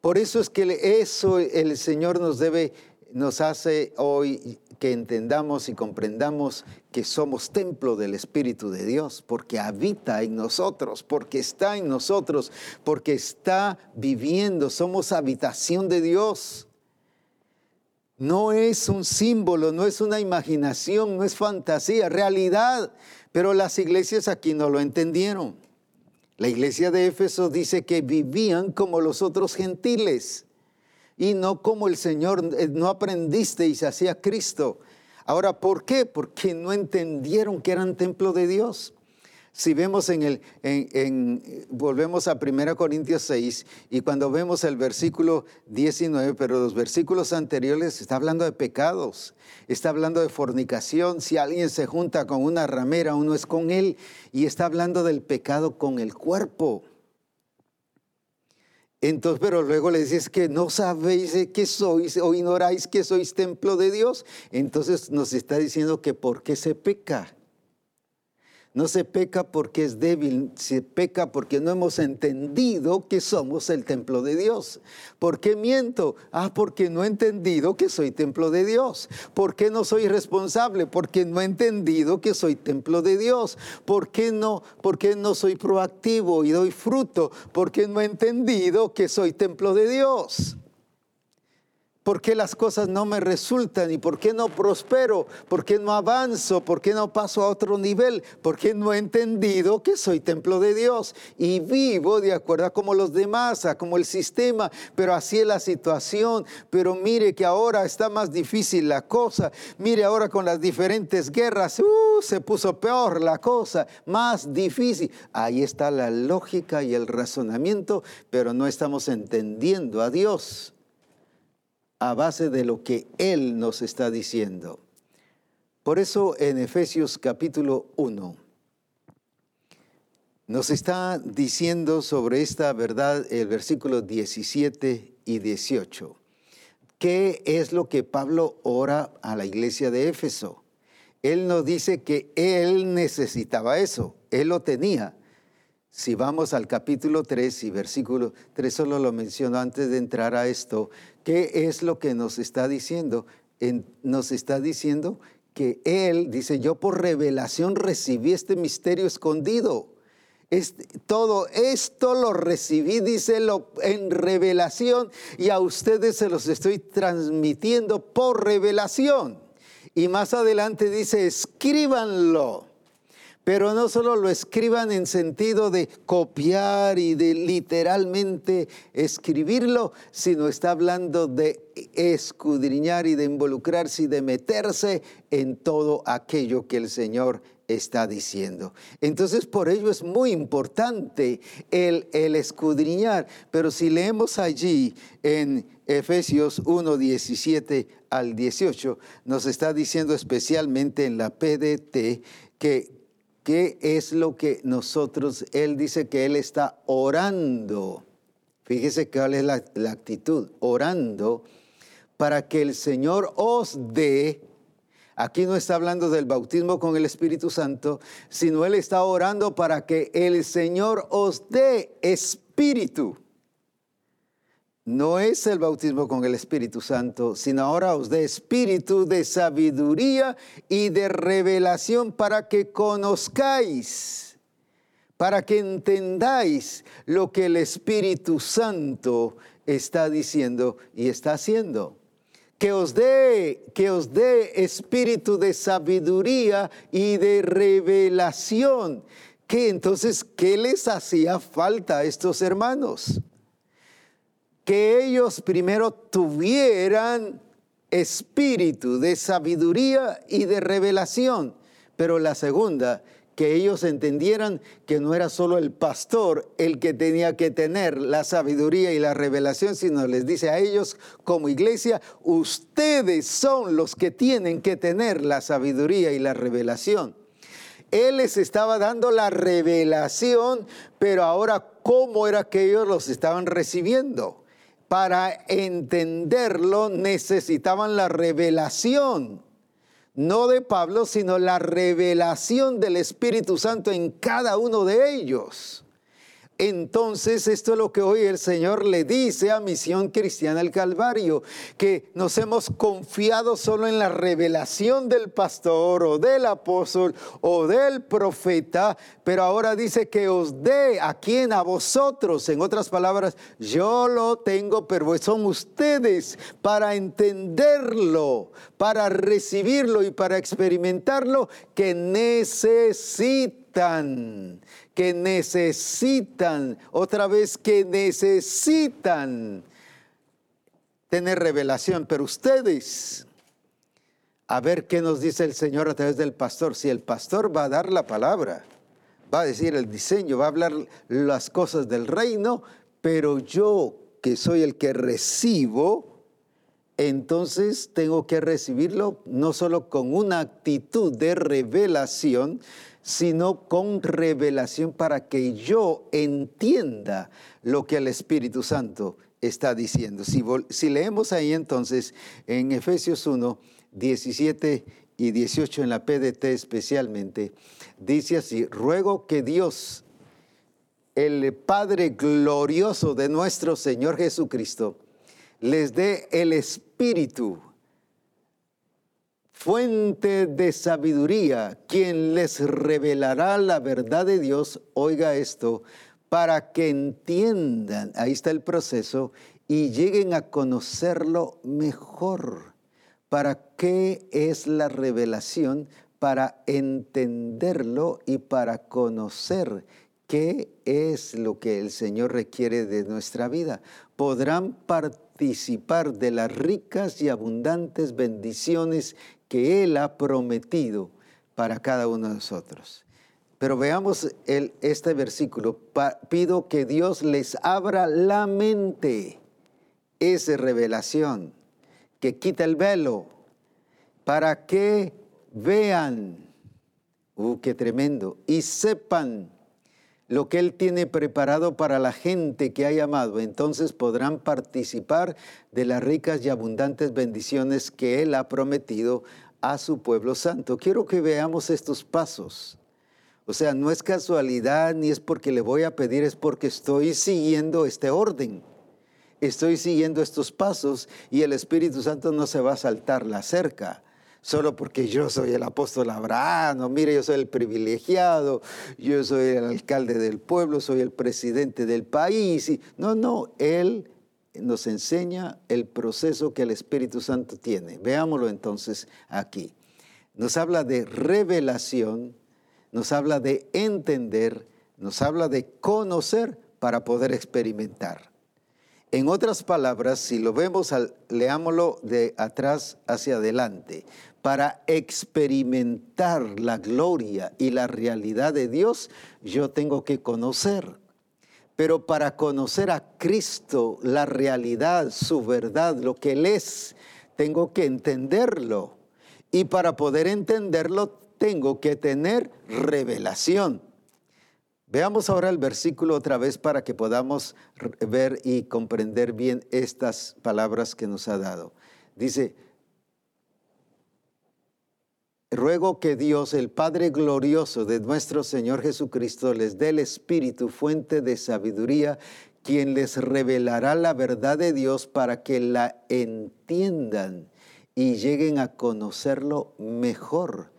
Por eso es que eso el Señor nos debe, nos hace hoy que entendamos y comprendamos que somos templo del Espíritu de Dios, porque habita en nosotros, porque está en nosotros, porque está viviendo, somos habitación de Dios. No es un símbolo, no es una imaginación, no es fantasía, realidad. Pero las iglesias aquí no lo entendieron. La iglesia de Éfeso dice que vivían como los otros gentiles y no como el Señor, eh, no aprendiste y se hacía Cristo. Ahora, ¿por qué? Porque no entendieron que eran templo de Dios. Si vemos en el, en, volvemos a 1 Corintios 6 y cuando vemos el versículo 19, pero los versículos anteriores está hablando de pecados, está hablando de fornicación, si alguien se junta con una ramera, uno es con él, y está hablando del pecado con el cuerpo. Entonces, pero luego le dices que no sabéis que sois o ignoráis que sois templo de Dios. Entonces nos está diciendo que por qué se peca. No se peca porque es débil, se peca porque no hemos entendido que somos el templo de Dios. ¿Por qué miento? Ah, porque no he entendido que soy templo de Dios. ¿Por qué no soy responsable? Porque no he entendido que soy templo de Dios. ¿Por qué no, por qué no soy proactivo y doy fruto? Porque no he entendido que soy templo de Dios. ¿Por qué las cosas no me resultan? ¿Y por qué no prospero? ¿Por qué no avanzo? ¿Por qué no paso a otro nivel? Porque no he entendido que soy templo de Dios y vivo de acuerdo a como los demás, a como el sistema, pero así es la situación. Pero mire que ahora está más difícil la cosa. Mire ahora con las diferentes guerras, uh, se puso peor la cosa, más difícil. Ahí está la lógica y el razonamiento, pero no estamos entendiendo a Dios a base de lo que Él nos está diciendo. Por eso en Efesios capítulo 1 nos está diciendo sobre esta verdad el versículo 17 y 18. ¿Qué es lo que Pablo ora a la iglesia de Éfeso? Él nos dice que él necesitaba eso, él lo tenía. Si vamos al capítulo 3 y versículo 3, solo lo menciono antes de entrar a esto, ¿Qué es lo que nos está diciendo? nos está diciendo que Él dice, yo por revelación recibí este misterio escondido. Este, todo esto lo recibí, dice, lo, en revelación y a ustedes se los estoy transmitiendo por revelación. Y más adelante dice, escríbanlo pero no solo lo escriban en sentido de copiar y de literalmente escribirlo, sino está hablando de escudriñar y de involucrarse y de meterse en todo aquello que el Señor está diciendo. Entonces, por ello es muy importante el, el escudriñar, pero si leemos allí en Efesios 1, 17 al 18, nos está diciendo especialmente en la PDT que ¿Qué es lo que nosotros, Él dice que Él está orando? Fíjese cuál es la, la actitud, orando para que el Señor os dé, aquí no está hablando del bautismo con el Espíritu Santo, sino Él está orando para que el Señor os dé espíritu no es el bautismo con el Espíritu Santo, sino ahora os dé espíritu de sabiduría y de revelación para que conozcáis, para que entendáis lo que el Espíritu Santo está diciendo y está haciendo. Que os dé, que os dé espíritu de sabiduría y de revelación. Que entonces, ¿qué les hacía falta a estos hermanos? Que ellos primero tuvieran espíritu de sabiduría y de revelación. Pero la segunda, que ellos entendieran que no era solo el pastor el que tenía que tener la sabiduría y la revelación, sino les dice a ellos como iglesia, ustedes son los que tienen que tener la sabiduría y la revelación. Él les estaba dando la revelación, pero ahora cómo era que ellos los estaban recibiendo. Para entenderlo necesitaban la revelación no de Pablo, sino la revelación del Espíritu Santo en cada uno de ellos. Entonces, esto es lo que hoy el Señor le dice a Misión Cristiana al Calvario, que nos hemos confiado solo en la revelación del pastor o del apóstol o del profeta, pero ahora dice que os dé a quien a vosotros, en otras palabras, yo lo tengo, pero son ustedes para entenderlo, para recibirlo y para experimentarlo que necesitan que necesitan, otra vez que necesitan tener revelación, pero ustedes, a ver qué nos dice el Señor a través del pastor, si el pastor va a dar la palabra, va a decir el diseño, va a hablar las cosas del reino, pero yo que soy el que recibo, entonces tengo que recibirlo no solo con una actitud de revelación, sino con revelación para que yo entienda lo que el Espíritu Santo está diciendo. Si, leemos ahí entonces en Efesios 1, 17 y 18 en la PDT especialmente, dice así, ruego que Dios, el Padre glorioso de nuestro Señor Jesucristo, les dé el Espíritu fuente de sabiduría, quien les revelará la verdad de Dios, oiga esto, para que entiendan, ahí está el proceso, y lleguen a conocerlo mejor. ¿Para qué es la revelación? Para entenderlo y para conocer qué es lo que el Señor requiere de nuestra vida. Podrán participar de las ricas y abundantes bendiciones que Él ha prometido para cada uno de nosotros. Pero veamos este versículo. pido que Dios les abra la mente. Esa revelación que quita el velo para que vean, uh, qué tremendo, y sepan lo que Él tiene preparado para la gente que ha llamado. Entonces podrán participar de las ricas y abundantes bendiciones que Él ha prometido a su pueblo santo. Quiero que veamos estos pasos. O sea, no es casualidad ni es porque le voy a pedir, es porque estoy siguiendo este orden. Estoy siguiendo estos pasos y el Espíritu Santo no se va a saltar la cerca solo porque yo soy el apóstol Abraham, mire, yo soy el privilegiado, yo soy el alcalde del pueblo, soy el presidente del país. No, no, Él nos enseña el proceso que el Espíritu Santo tiene. Veámoslo entonces aquí. Nos habla de revelación, nos habla de entender, nos habla de conocer para poder experimentar. En otras palabras, si lo vemos, leámoslo de atrás hacia adelante para experimentar la gloria y la realidad de Dios, yo tengo que conocer. Pero para conocer a Cristo, la realidad, su verdad, lo que Él es, tengo que entenderlo. Y para poder entenderlo, tengo que tener revelación. Veamos ahora el versículo otra vez para que podamos ver y comprender bien estas palabras que nos ha dado. Dice, Ruego que Dios, el Padre glorioso de nuestro Señor Jesucristo, les dé el Espíritu, fuente de sabiduría, quien les revelará la verdad de Dios para que la entiendan y lleguen a conocerlo mejor.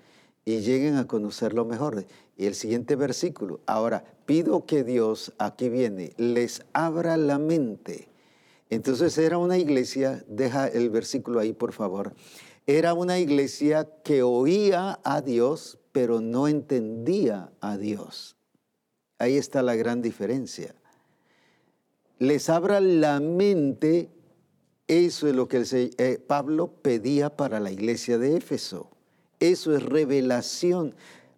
Y lleguen a conocerlo mejor. Y el siguiente versículo. Ahora, pido que Dios, aquí viene, les abra la mente. Entonces era una iglesia, deja el versículo ahí por favor era una iglesia que oía a Dios, pero no entendía a Dios. Ahí está la gran diferencia. Les abra la mente, eso es lo que eh, Pablo pedía para la iglesia de Éfeso. Eso es revelación.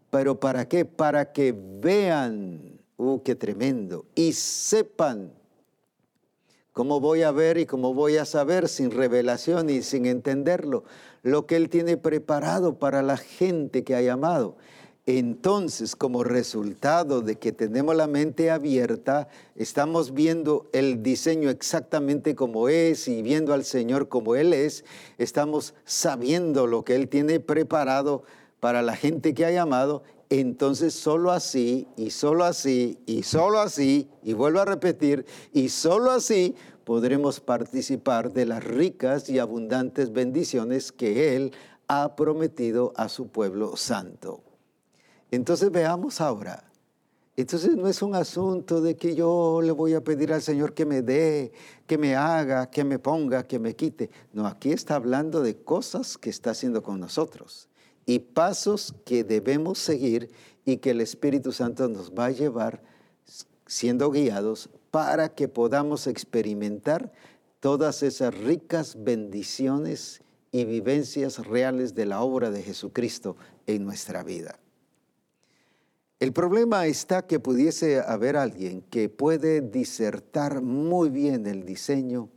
¿Pero para qué? Para que vean, ¡uh, qué tremendo! Y sepan. ¿Cómo voy a ver y cómo voy a saber sin revelación y sin entenderlo? Lo que Él tiene preparado para la gente que ha llamado. Entonces, como resultado de que tenemos la mente abierta, estamos viendo el diseño exactamente como es y viendo al Señor como Él es, estamos sabiendo lo que Él tiene preparado para la gente que ha llamado, entonces solo así y solo así y solo así, y vuelvo a repetir, y solo así podremos participar de las ricas y abundantes bendiciones que Él ha prometido a su pueblo santo. Entonces veamos ahora. Entonces no es un asunto de que yo le voy a pedir al Señor que me dé, que me haga, que me ponga, que me quite. No, aquí está hablando de cosas que está haciendo con nosotros y pasos que debemos seguir y que el Espíritu Santo nos va a llevar siendo guiados para que podamos experimentar todas esas ricas bendiciones y vivencias reales de la obra de Jesucristo en nuestra vida. El problema está que pudiese haber alguien que puede disertar muy bien el diseño,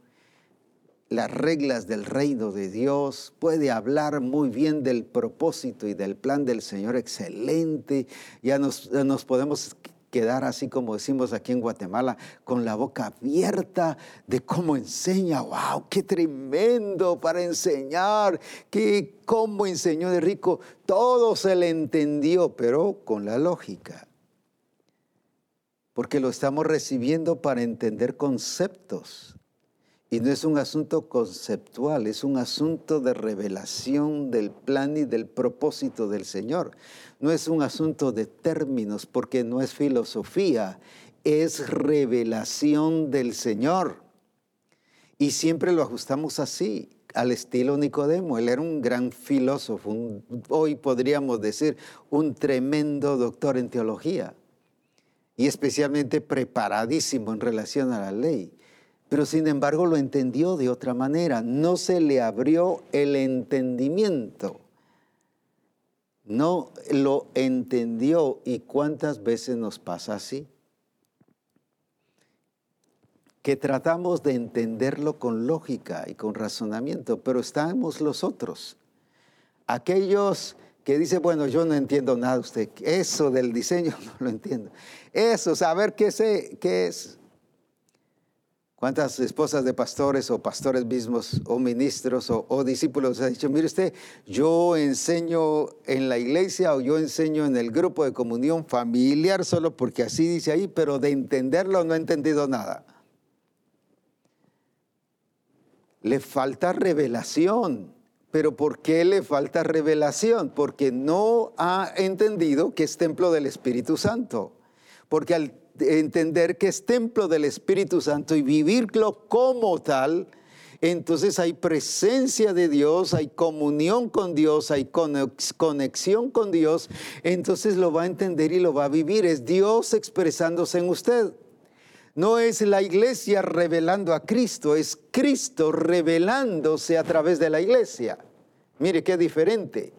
las reglas del reino de Dios, puede hablar muy bien del propósito y del plan del Señor excelente. Ya nos, podemos quedar así como decimos aquí en Guatemala, con la boca abierta de cómo enseña. ¡Wow! ¡Qué tremendo para enseñar! ¡Qué cómo enseñó de rico! Todo se le entendió, pero con la lógica. Porque lo estamos recibiendo para entender conceptos. Y no es un asunto conceptual, es un asunto de revelación del plan y del propósito del Señor. No es un asunto de términos, porque no es filosofía, es revelación del Señor. Y siempre lo ajustamos así, al estilo Nicodemo. Él era un gran filósofo, hoy podríamos decir un tremendo doctor en teología y especialmente preparadísimo en relación a la ley pero sin embargo lo entendió de otra manera. No se le abrió el entendimiento. No lo entendió. ¿Y cuántas veces nos pasa así? Que tratamos de entenderlo con lógica y con razonamiento, pero estamos los otros. Aquellos que dicen, bueno, yo no entiendo nada usted, eso del diseño [laughs] no lo entiendo. Eso, saber qué, qué es ¿Cuántas esposas de pastores o pastores mismos o ministros o, discípulos han dicho, mire usted, yo enseño en la iglesia o yo enseño en el grupo de comunión familiar solo porque así dice ahí, pero de entenderlo no he entendido nada? Le falta revelación. ¿Pero por qué le falta revelación? Porque no ha entendido que es templo del Espíritu Santo. Porque al entender que es templo del Espíritu Santo y vivirlo como tal, entonces hay presencia de Dios, hay comunión con Dios, hay conexión con Dios, entonces lo va a entender y lo va a vivir. Es Dios expresándose en usted. No es la iglesia revelando a Cristo, es Cristo revelándose a través de la iglesia. Mire qué diferente.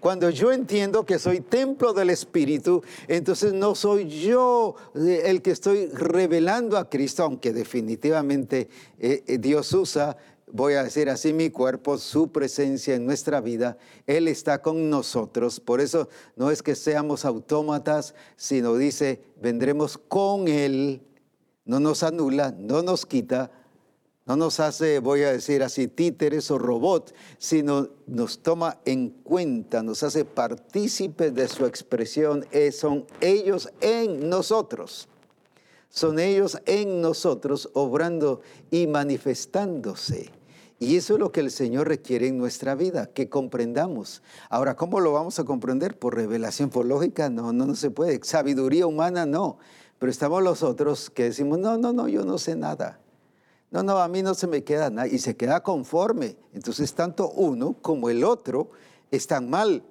Cuando yo entiendo que soy templo del Espíritu, entonces no soy yo eh, el que estoy revelando a Cristo, aunque definitivamente eh, eh, Dios usa voy a decir así, mi cuerpo, su presencia en nuestra vida, Él está con nosotros. Por eso no es que seamos autómatas, sino dice, vendremos con Él, no nos anula, no nos quita, no nos hace, voy a decir así, títeres o robots, sino nos toma en cuenta, nos hace partícipes de su expresión. Eh, son ellos en nosotros. Son ellos en nosotros obrando y manifestándose. Y eso es lo que el Señor requiere en nuestra vida, que comprendamos. Ahora, ¿cómo lo vamos a comprender? ¿Por revelación, por lógica? No, no, no se puede. Sabiduría humana, no. Pero estamos los otros que decimos, no, no, no, yo no sé nada. No, no, a mí no se me queda nada y se queda conforme. Entonces tanto uno como el otro están mal.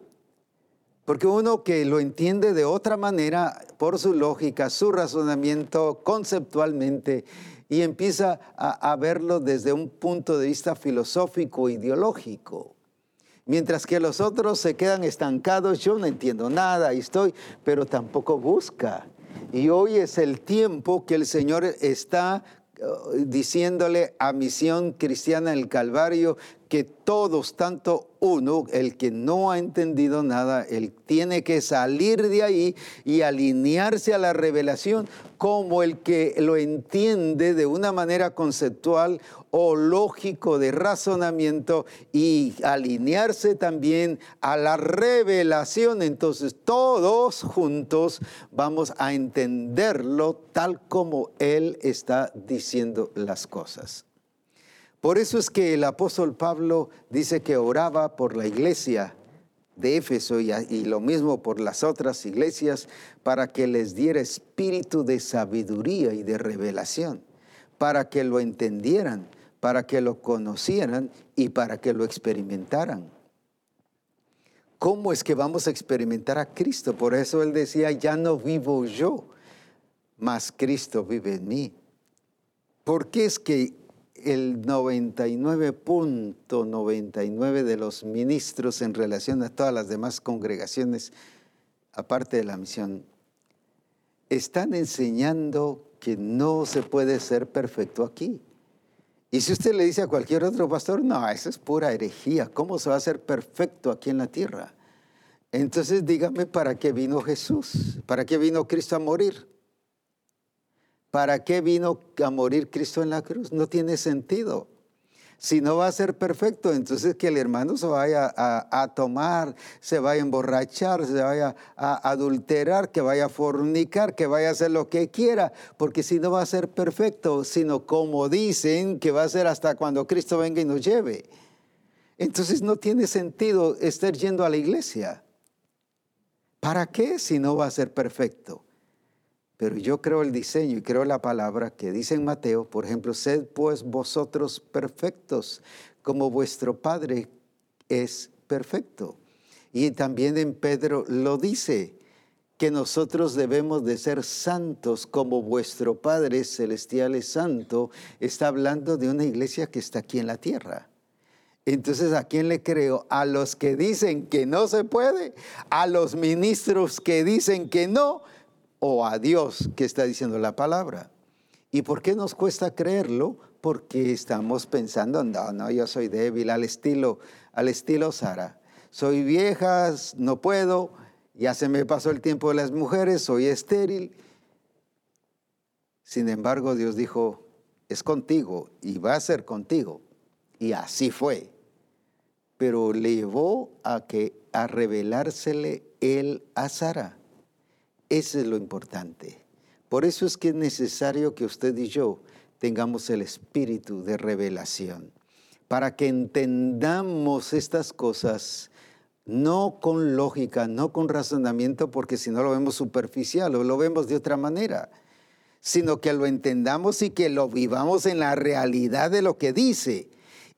Porque uno que lo entiende de otra manera, por su lógica, su razonamiento, conceptualmente, y empieza a, verlo desde un punto de vista filosófico, ideológico. Mientras que los otros se quedan estancados, yo no entiendo nada, y estoy, pero tampoco busca. Y hoy es el tiempo que el Señor está diciéndole a Misión Cristiana el Calvario que todos, tanto uno, el que no ha entendido nada, él tiene que salir de ahí y alinearse a la revelación como el que lo entiende de una manera conceptual o lógico de razonamiento y alinearse también a la revelación. Entonces todos juntos vamos a entenderlo tal como Él está diciendo las cosas. Por eso es que el apóstol Pablo dice que oraba por la iglesia de Éfeso y, lo mismo por las otras iglesias para que les diera espíritu de sabiduría y de revelación, para que lo entendieran, para que lo conocieran y para que lo experimentaran. ¿Cómo es que vamos a experimentar a Cristo? Por eso él decía, ya no vivo yo, mas Cristo vive en mí. ¿Por qué es que el 99.99 de los ministros en relación a todas las demás congregaciones, aparte de la misión, están enseñando que no se puede ser perfecto aquí. Y si usted le dice a cualquier otro pastor, no, eso es pura herejía, ¿cómo se va a ser perfecto aquí en la tierra? Entonces dígame, ¿para qué vino Jesús? ¿Para qué vino Cristo a morir? ¿Para qué vino a morir Cristo en la cruz? No tiene sentido. Si no va a ser perfecto, entonces que el hermano se vaya a, tomar, se vaya a emborrachar, se vaya a adulterar, que vaya a fornicar, que vaya a hacer lo que quiera, porque si no va a ser perfecto, sino como dicen que va a ser hasta cuando Cristo venga y nos lleve. Entonces no tiene sentido estar yendo a la iglesia. ¿Para qué si no va a ser perfecto? Pero yo creo el diseño y creo la palabra que dice en Mateo, por ejemplo, sed pues vosotros perfectos, como vuestro Padre es perfecto. Y también en Pedro lo dice, que nosotros debemos de ser santos como vuestro Padre Celestial es santo, está hablando de una iglesia que está aquí en la tierra. Entonces, ¿a quién le creo? A los que dicen que no se puede, a los ministros que dicen que no, o a Dios que está diciendo la palabra. ¿Y por qué nos cuesta creerlo? Porque estamos pensando, no, no, yo soy débil al estilo, al estilo Sara. Soy vieja, no puedo, ya se me pasó el tiempo de las mujeres, soy estéril. Sin embargo, Dios dijo, es contigo y va a ser contigo. Y así fue. Pero le llevó a que a revelársele él a Sara. Eso es lo importante. Por eso es que es necesario que usted y yo tengamos el espíritu de revelación, para que entendamos estas cosas no con lógica, no con razonamiento, porque si no lo vemos superficial o lo vemos de otra manera, sino que lo entendamos y que lo vivamos en la realidad de lo que dice.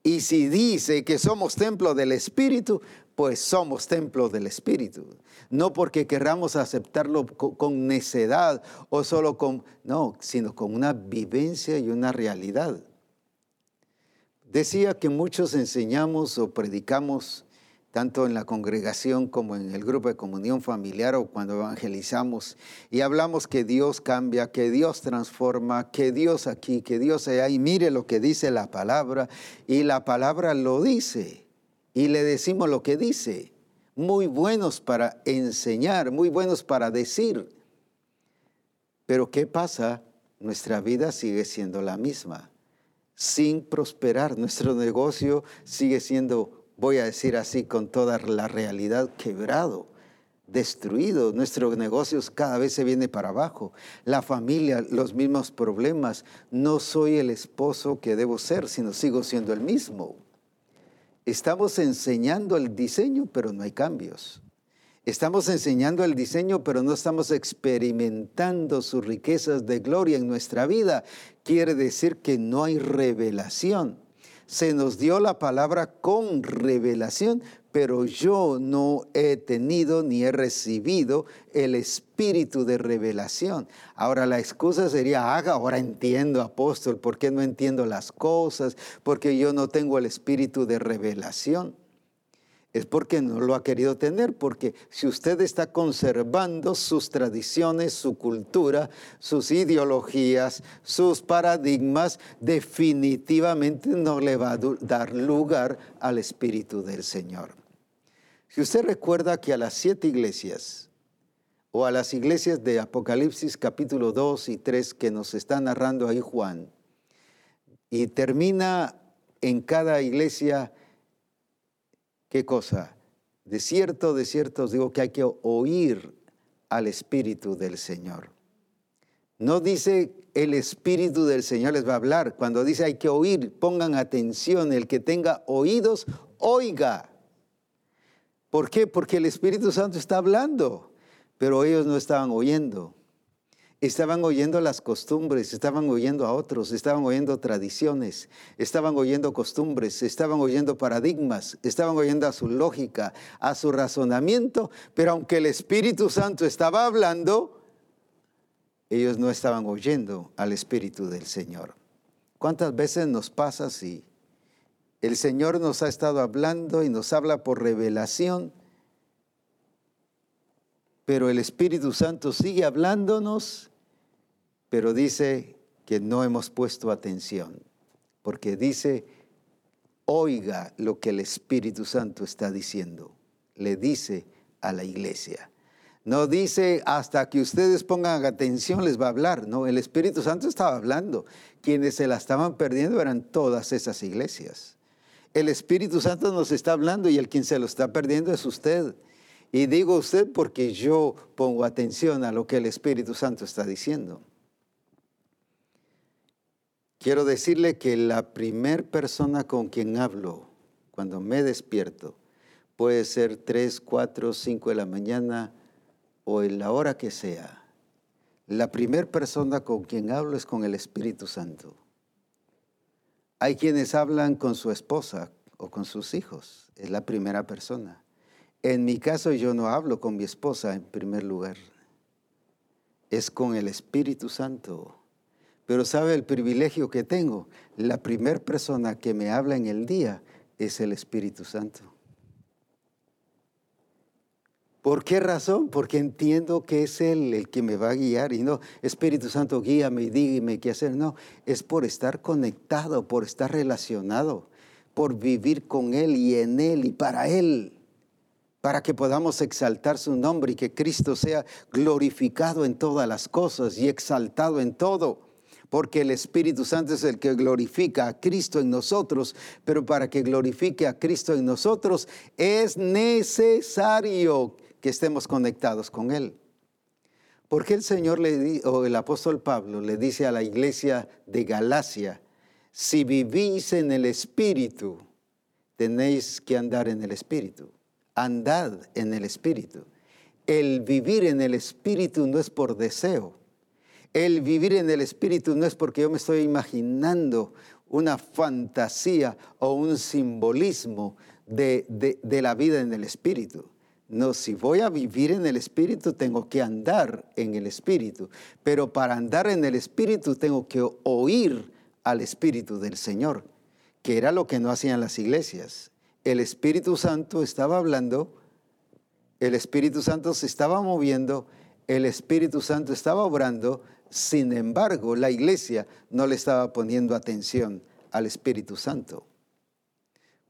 Y si dice que somos templo del Espíritu, pues somos templo del Espíritu. No porque querramos aceptarlo con necedad o solo con, no, sino con una vivencia y una realidad. Decía que muchos enseñamos o predicamos, tanto en la congregación como en el grupo de comunión familiar o cuando evangelizamos, y hablamos que Dios cambia, que Dios transforma, que Dios aquí, que Dios allá, y mire lo que dice la palabra, y la palabra lo dice y le decimos lo que dice. Muy buenos para enseñar, muy buenos para decir. Pero ¿qué pasa? Nuestra vida sigue siendo la misma. Sin prosperar, nuestro negocio sigue siendo, voy a decir así con toda la realidad, quebrado destruido, nuestros negocios cada vez se viene para abajo, la familia, los mismos problemas, no soy el esposo que debo ser, sino sigo siendo el mismo. Estamos enseñando el diseño, pero no hay cambios. Estamos enseñando el diseño, pero no estamos experimentando sus riquezas de gloria en nuestra vida. Quiere decir que no hay revelación. Se nos dio la palabra con revelación, pero yo no he tenido ni he recibido el espíritu de revelación. Ahora la excusa sería, haga, ahora entiendo, apóstol, ¿por qué no entiendo las cosas? Porque yo no tengo el espíritu de revelación. Es porque no lo ha querido tener, porque si usted está conservando sus tradiciones, su cultura, sus ideologías, sus paradigmas, definitivamente no le va a dar lugar al Espíritu del Señor. Si usted recuerda que a las siete iglesias, o a las iglesias de Apocalipsis capítulo 2 y 3 que nos está narrando ahí Juan, y termina en cada iglesia ¿Qué cosa? De cierto, de cierto os digo que hay que oír al Espíritu del Señor. No dice el Espíritu del Señor les va a hablar. Cuando dice hay que oír, pongan atención. El que tenga oídos, oiga. ¿Por qué? Porque el Espíritu Santo está hablando, pero ellos no estaban oyendo. Estaban oyendo las costumbres, estaban oyendo a otros, estaban oyendo tradiciones, estaban oyendo costumbres, estaban oyendo paradigmas, estaban oyendo a su lógica, a su razonamiento, pero aunque el Espíritu Santo estaba hablando, ellos no estaban oyendo al Espíritu del Señor. ¿Cuántas veces nos pasa así? El Señor nos ha estado hablando y nos habla por revelación, pero el Espíritu Santo sigue hablándonos, pero dice que no hemos puesto atención, porque dice, oiga lo que el Espíritu Santo está diciendo, le dice a la iglesia. No dice hasta que ustedes pongan atención les va a hablar. No, el Espíritu Santo estaba hablando. Quienes se la estaban perdiendo eran todas esas iglesias. El Espíritu Santo nos está hablando y el quien se lo está perdiendo es usted. Y digo usted porque yo pongo atención a lo que el Espíritu Santo está diciendo. Quiero decirle que la primer persona con quien hablo cuando me despierto puede ser 3, 4, 5 de la mañana o en la hora que sea. La primer persona con quien hablo es con el Espíritu Santo. Hay quienes hablan con su esposa o con sus hijos. Es la primera persona. En mi caso yo no hablo con mi esposa en primer lugar, es con el Espíritu Santo. Pero sabe el privilegio que tengo, la primera persona que me habla en el día es el Espíritu Santo. ¿Por qué razón? Porque entiendo que es Él el que me va a guiar y no, Espíritu Santo, guíame y dígame qué hacer. No, es por estar conectado, por estar relacionado, por vivir con Él y en Él y para Él para que podamos exaltar su nombre y que Cristo sea glorificado en todas las cosas y exaltado en todo. Porque el Espíritu Santo es el que glorifica a Cristo en nosotros, pero para que glorifique a Cristo en nosotros es necesario que estemos conectados con Él. Porque el Señor le o el apóstol Pablo le dice a la iglesia de Galacia, si vivís en el Espíritu, tenéis que andar en el Espíritu andad en el Espíritu. El vivir en el Espíritu no es por deseo. El vivir en el Espíritu no es porque yo me estoy imaginando una fantasía o un simbolismo de, de, la vida en el Espíritu. No, si voy a vivir en el Espíritu, tengo que andar en el Espíritu. Pero para andar en el Espíritu, tengo que oír al Espíritu del Señor, que era lo que no hacían las iglesias el Espíritu Santo estaba hablando, el Espíritu Santo se estaba moviendo, el Espíritu Santo estaba obrando, sin embargo la iglesia no le estaba poniendo atención al Espíritu Santo.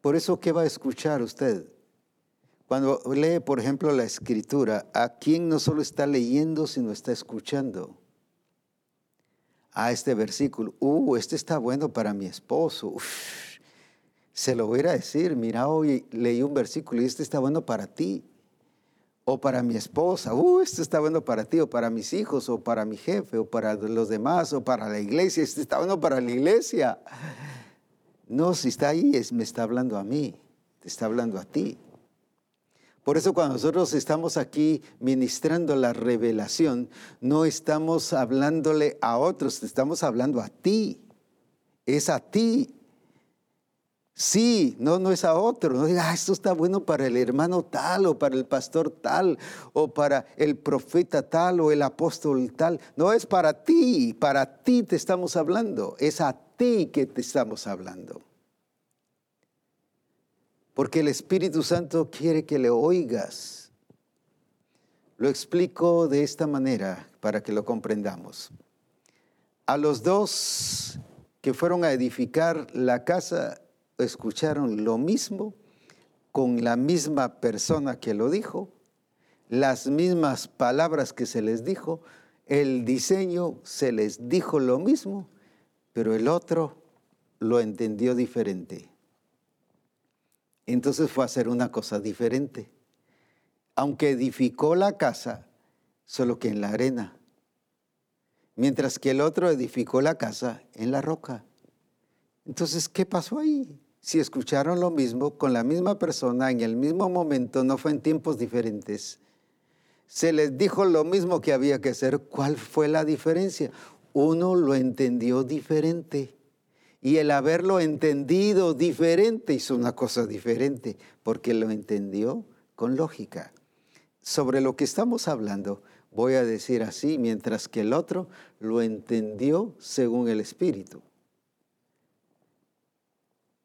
Por eso, ¿qué va a escuchar usted? Cuando lee, por ejemplo, la escritura, ¿a quién no solo está leyendo, sino está escuchando? A este versículo, uh, este está bueno para mi esposo se lo voy a decir, mira, hoy leí un versículo y este está bueno para ti, o para mi esposa, uh, este está bueno para ti, o para mis hijos, o para mi jefe, o para los demás, o para la iglesia, [laughs] este está bueno para la iglesia. No, si está ahí, es, me está hablando a mí, te está hablando a ti. Por eso cuando nosotros estamos aquí ministrando la revelación, no estamos hablándole a otros, estamos hablando a ti. Es a ti Sí, no, no es a otro. No diga, ah, esto está bueno para el hermano tal o para el pastor tal o para el profeta tal o el apóstol tal. No es para ti, para ti te estamos hablando. Es a ti que te estamos hablando. porque el Espíritu Santo quiere que le oigas. Lo explico de esta manera para que lo comprendamos. A los dos que fueron a edificar la casa escucharon lo mismo con la misma persona que lo dijo, las mismas palabras que se les dijo, el diseño se les dijo lo mismo, pero el otro lo entendió diferente. Entonces fue a hacer una cosa diferente. Aunque edificó la casa, solo que en la arena. Mientras que el otro edificó la casa en la roca. Entonces, ¿qué pasó ahí? Si escucharon lo mismo con la misma persona en el mismo momento, no fue en tiempos diferentes. Se les dijo lo mismo que había que hacer. ¿Cuál fue la diferencia? Uno lo entendió diferente y el haberlo entendido diferente hizo una cosa diferente, porque lo entendió con lógica. Sobre lo que estamos hablando, voy a decir así, mientras que el otro lo entendió según el Espíritu.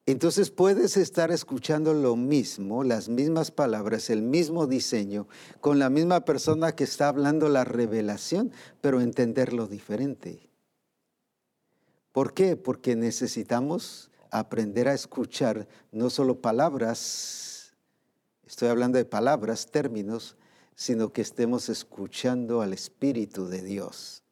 Entonces puedes estar escuchando lo mismo, las mismas palabras, el mismo diseño, con la misma persona que está hablando la revelación, pero entenderlo diferente. ¿Por qué? Porque necesitamos aprender a escuchar no solo palabras, estoy hablando de palabras, términos, sino que estemos escuchando al Espíritu de Dios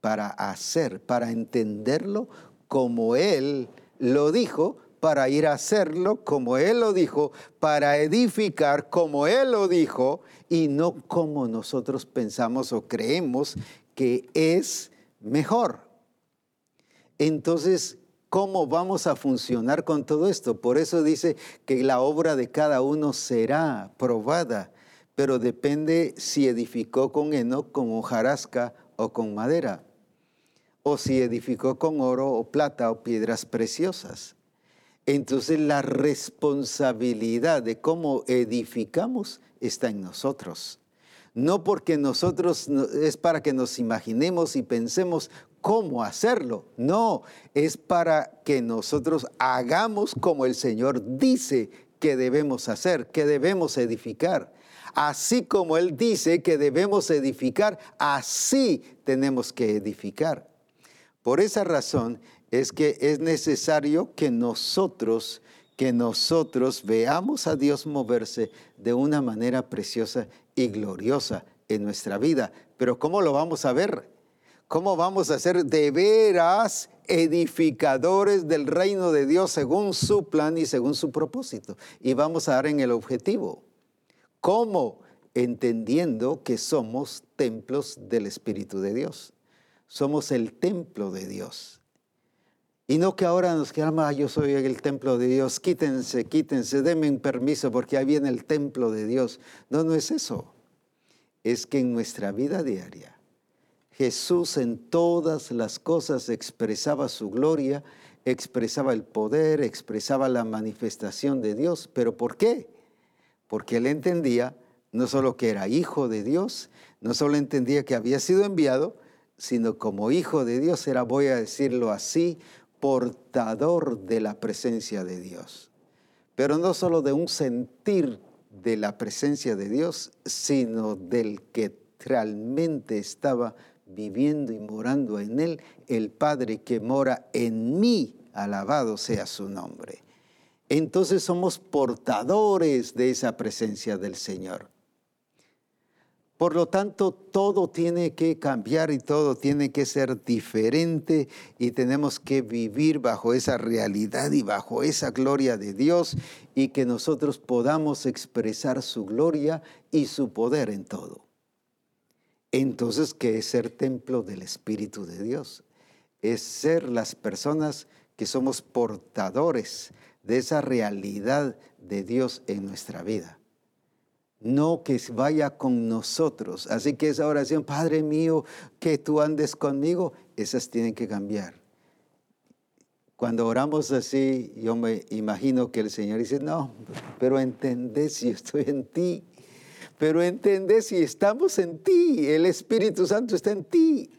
para hacer, para entenderlo como Él lo dijo, para ir a hacerlo como Él lo dijo, para edificar como Él lo dijo y no como nosotros pensamos o creemos que es mejor. Entonces, ¿cómo vamos a funcionar con todo esto? Por eso dice que la obra de cada uno será probada, pero depende si edificó con heno, con hojarasca o con madera, o si edificó con oro o plata o piedras preciosas. Entonces la responsabilidad de cómo edificamos está en nosotros. No porque nosotros es para que nos imaginemos y pensemos cómo hacerlo. No, es para que nosotros hagamos como el Señor dice que debemos hacer, que debemos edificar. Así como Él dice que debemos edificar, así tenemos que edificar. Por esa razón es que es necesario que nosotros, que nosotros veamos a Dios moverse de una manera preciosa y gloriosa en nuestra vida. Pero ¿cómo lo vamos a ver? ¿Cómo vamos a ser de veras edificadores del reino de Dios según su plan y según su propósito? Y vamos a dar en el objetivo. ¿Cómo? Entendiendo que somos templos del Espíritu de Dios. Somos el templo de Dios. Y no que ahora nos quedamos, ah, yo soy el templo de Dios, quítense, quítense, denme un permiso porque ahí viene el templo de Dios. No, no es eso. Es que en nuestra vida diaria Jesús en todas las cosas expresaba su gloria, expresaba el poder, expresaba la manifestación de Dios. ¿Pero por qué? Porque él entendía no solo que era hijo de Dios, no solo entendía que había sido enviado, sino como hijo de Dios era, voy a decirlo así, portador de la presencia de Dios. Pero no solo de un sentir de la presencia de Dios, sino del que realmente estaba viviendo y morando en Él, el Padre que mora en mí, alabado sea su nombre. Entonces somos portadores de esa presencia del Señor. Por lo tanto, todo tiene que cambiar y todo tiene que ser diferente y tenemos que vivir bajo esa realidad y bajo esa gloria de Dios y que nosotros podamos expresar su gloria y su poder en todo. Entonces, ¿qué es ser templo del Espíritu de Dios? Es ser las personas que somos portadores de esa realidad de Dios en nuestra vida. No que vaya con nosotros. Así que esa oración, Padre mío, que tú andes conmigo, esas tienen que cambiar. Cuando oramos así, yo me imagino que el Señor dice, no, pero entendés si estoy en ti pero entiende si estamos en ti, el Espíritu Santo está en ti.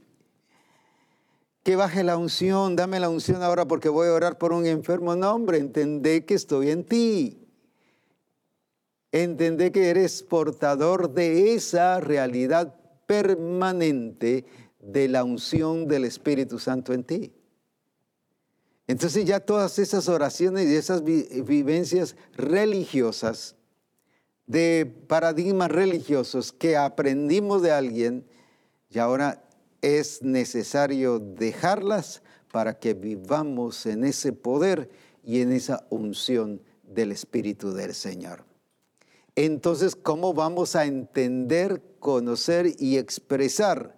Que baje la unción, dame la unción ahora porque voy a orar por un enfermo. No, hombre, entendé que estoy en ti. Entender que eres portador de esa realidad permanente de la unción del Espíritu Santo en ti. Entonces ya todas esas oraciones y esas vivencias religiosas, de paradigmas religiosos que aprendimos de alguien, y ahora es necesario dejarlas para que vivamos en ese poder y en esa unción del Espíritu del Señor. Entonces, ¿cómo vamos a entender, conocer y expresar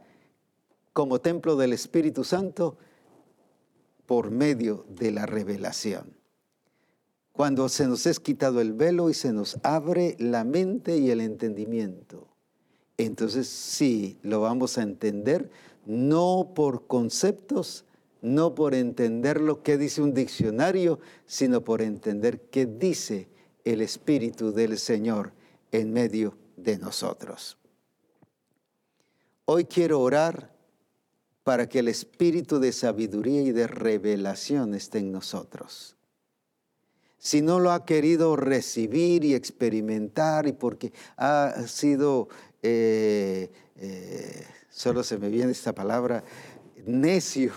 como templo del Espíritu Santo? Por medio de la revelación. Cuando se nos es quitado el velo y se nos abre la mente y el entendimiento. Entonces sí, lo vamos a entender no por conceptos, no por entender lo que dice un diccionario, sino por entender qué dice el Espíritu del Señor en medio de nosotros. Hoy quiero orar para que el espíritu de sabiduría y de revelación esté en nosotros. Si no lo ha querido recibir y experimentar y porque ha sido, eh, eh, solo se me viene esta palabra, necio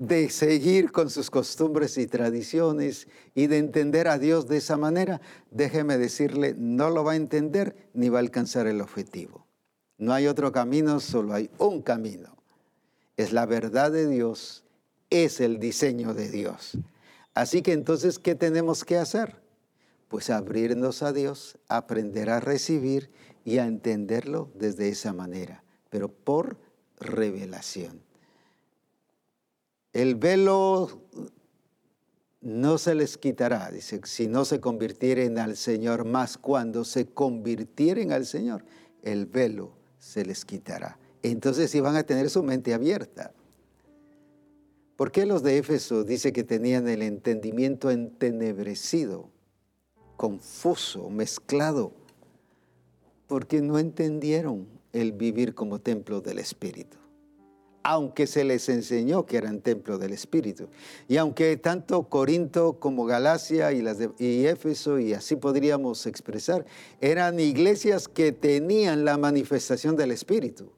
de seguir con sus costumbres y tradiciones y de entender a Dios de esa manera, déjeme decirle, no lo va a entender ni va a alcanzar el objetivo. No hay otro camino, solo hay un camino. Es la verdad de Dios, es el diseño de Dios. Así que entonces, ¿qué tenemos que hacer? Pues abrirnos a Dios, aprender a recibir y a entenderlo desde esa manera, pero por revelación. El velo no se les quitará, dice, si no se convirtieren al Señor, más cuando se convirtieren al Señor, el velo se les quitará. Entonces si van a tener su mente abierta. ¿Por qué los de Éfeso dice que tenían el entendimiento entenebrecido, confuso, mezclado? Porque no entendieron el vivir como templo del Espíritu aunque se les enseñó que eran templo del Espíritu. Y aunque tanto Corinto como Galacia y, las y Éfeso, y así podríamos expresar, eran iglesias que tenían la manifestación del Espíritu,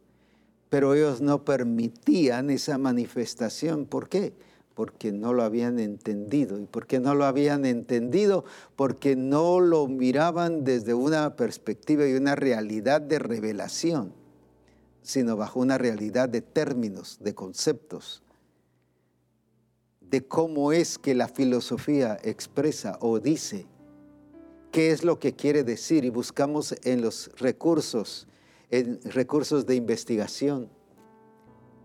pero ellos no permitían esa manifestación. ¿Por qué? Porque no lo habían entendido. ¿Y por qué no lo habían entendido? Porque no lo miraban desde una perspectiva y una realidad de revelación sino bajo una realidad de términos, de conceptos, de cómo es que la filosofía expresa o dice qué es lo que quiere decir. Y buscamos en los recursos, en recursos de investigación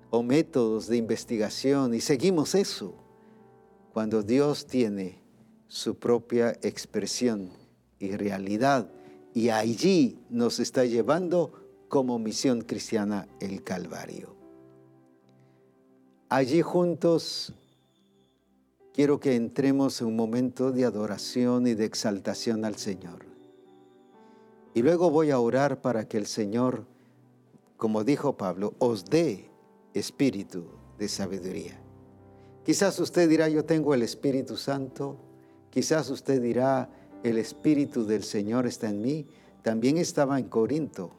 o métodos de investigación y seguimos eso cuando Dios tiene su propia expresión y realidad. Y allí nos está llevando como misión cristiana el Calvario. Allí juntos quiero que entremos en un momento de adoración y de exaltación al Señor. Y luego voy a orar para que el Señor, como dijo Pablo, os dé espíritu de sabiduría. Quizás usted dirá, yo tengo el Espíritu Santo. Quizás usted dirá, el Espíritu del Señor está en mí. También estaba en Corinto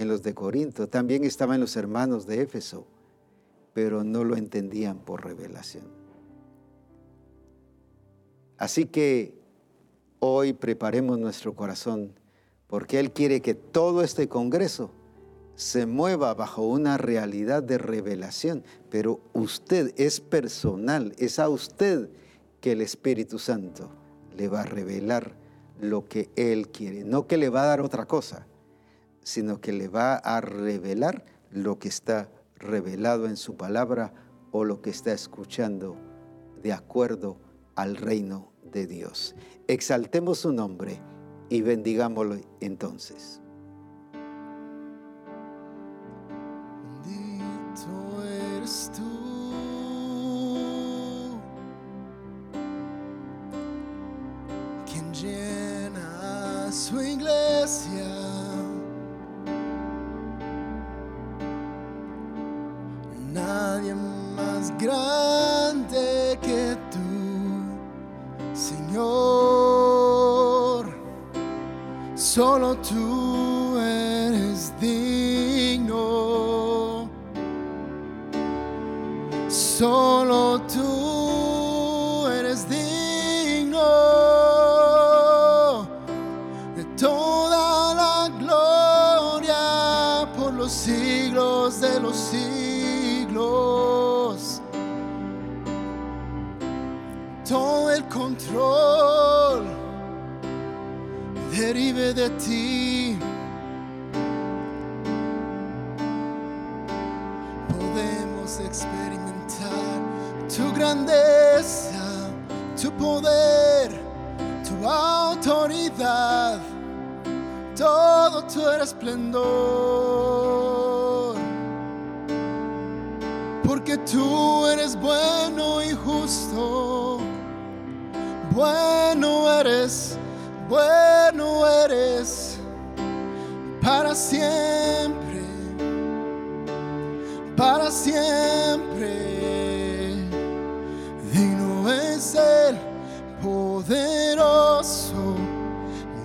en los de Corinto, también estaban los hermanos de Éfeso, pero no lo entendían por revelación. Así que hoy preparemos nuestro corazón, porque Él quiere que todo este Congreso se mueva bajo una realidad de revelación, pero usted es personal, es a usted que el Espíritu Santo le va a revelar lo que Él quiere, no que le va a dar otra cosa, sino que le va a revelar lo que está revelado en su palabra o lo que está escuchando de acuerdo al reino de Dios. Exaltemos su nombre y bendigámoslo entonces. El control derive de ti. Podemos experimentar tu grandeza, tu poder, tu autoridad, todo tu esplendor. Porque tú eres bueno y justo, bueno eres bueno eres para siempre, para siempre. Digno es el poderoso,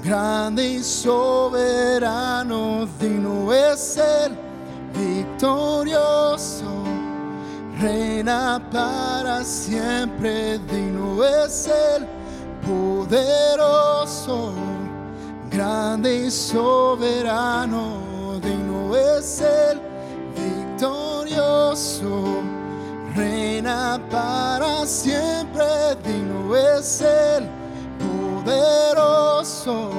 grande y soberano. Digno es el victorioso, reina para siempre. Digno es el poderoso, grande y soberano, digno es el victorioso, reina para siempre, digno es el poderoso,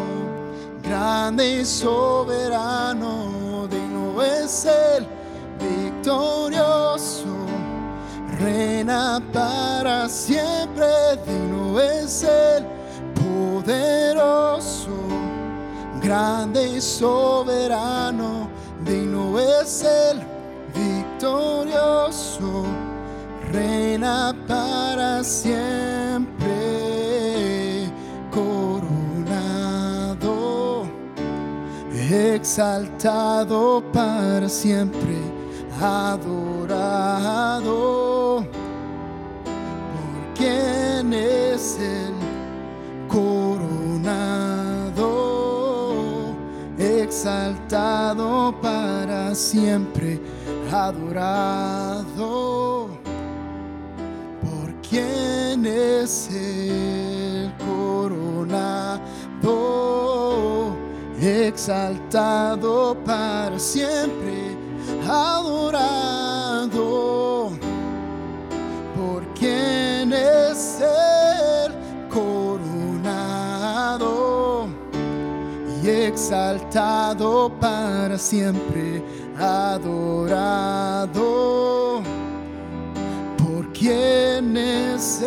grande y soberano, digno es el victorioso, reina para siempre, digno es el poderoso, grande y soberano, digno es el victorioso, reina para siempre, coronado, exaltado para siempre, adorado por quien es el coronado, exaltado para siempre, adorado por quien es el coronado, exaltado para siempre, adorado por quien el coronado y exaltado para siempre, adorado por quien es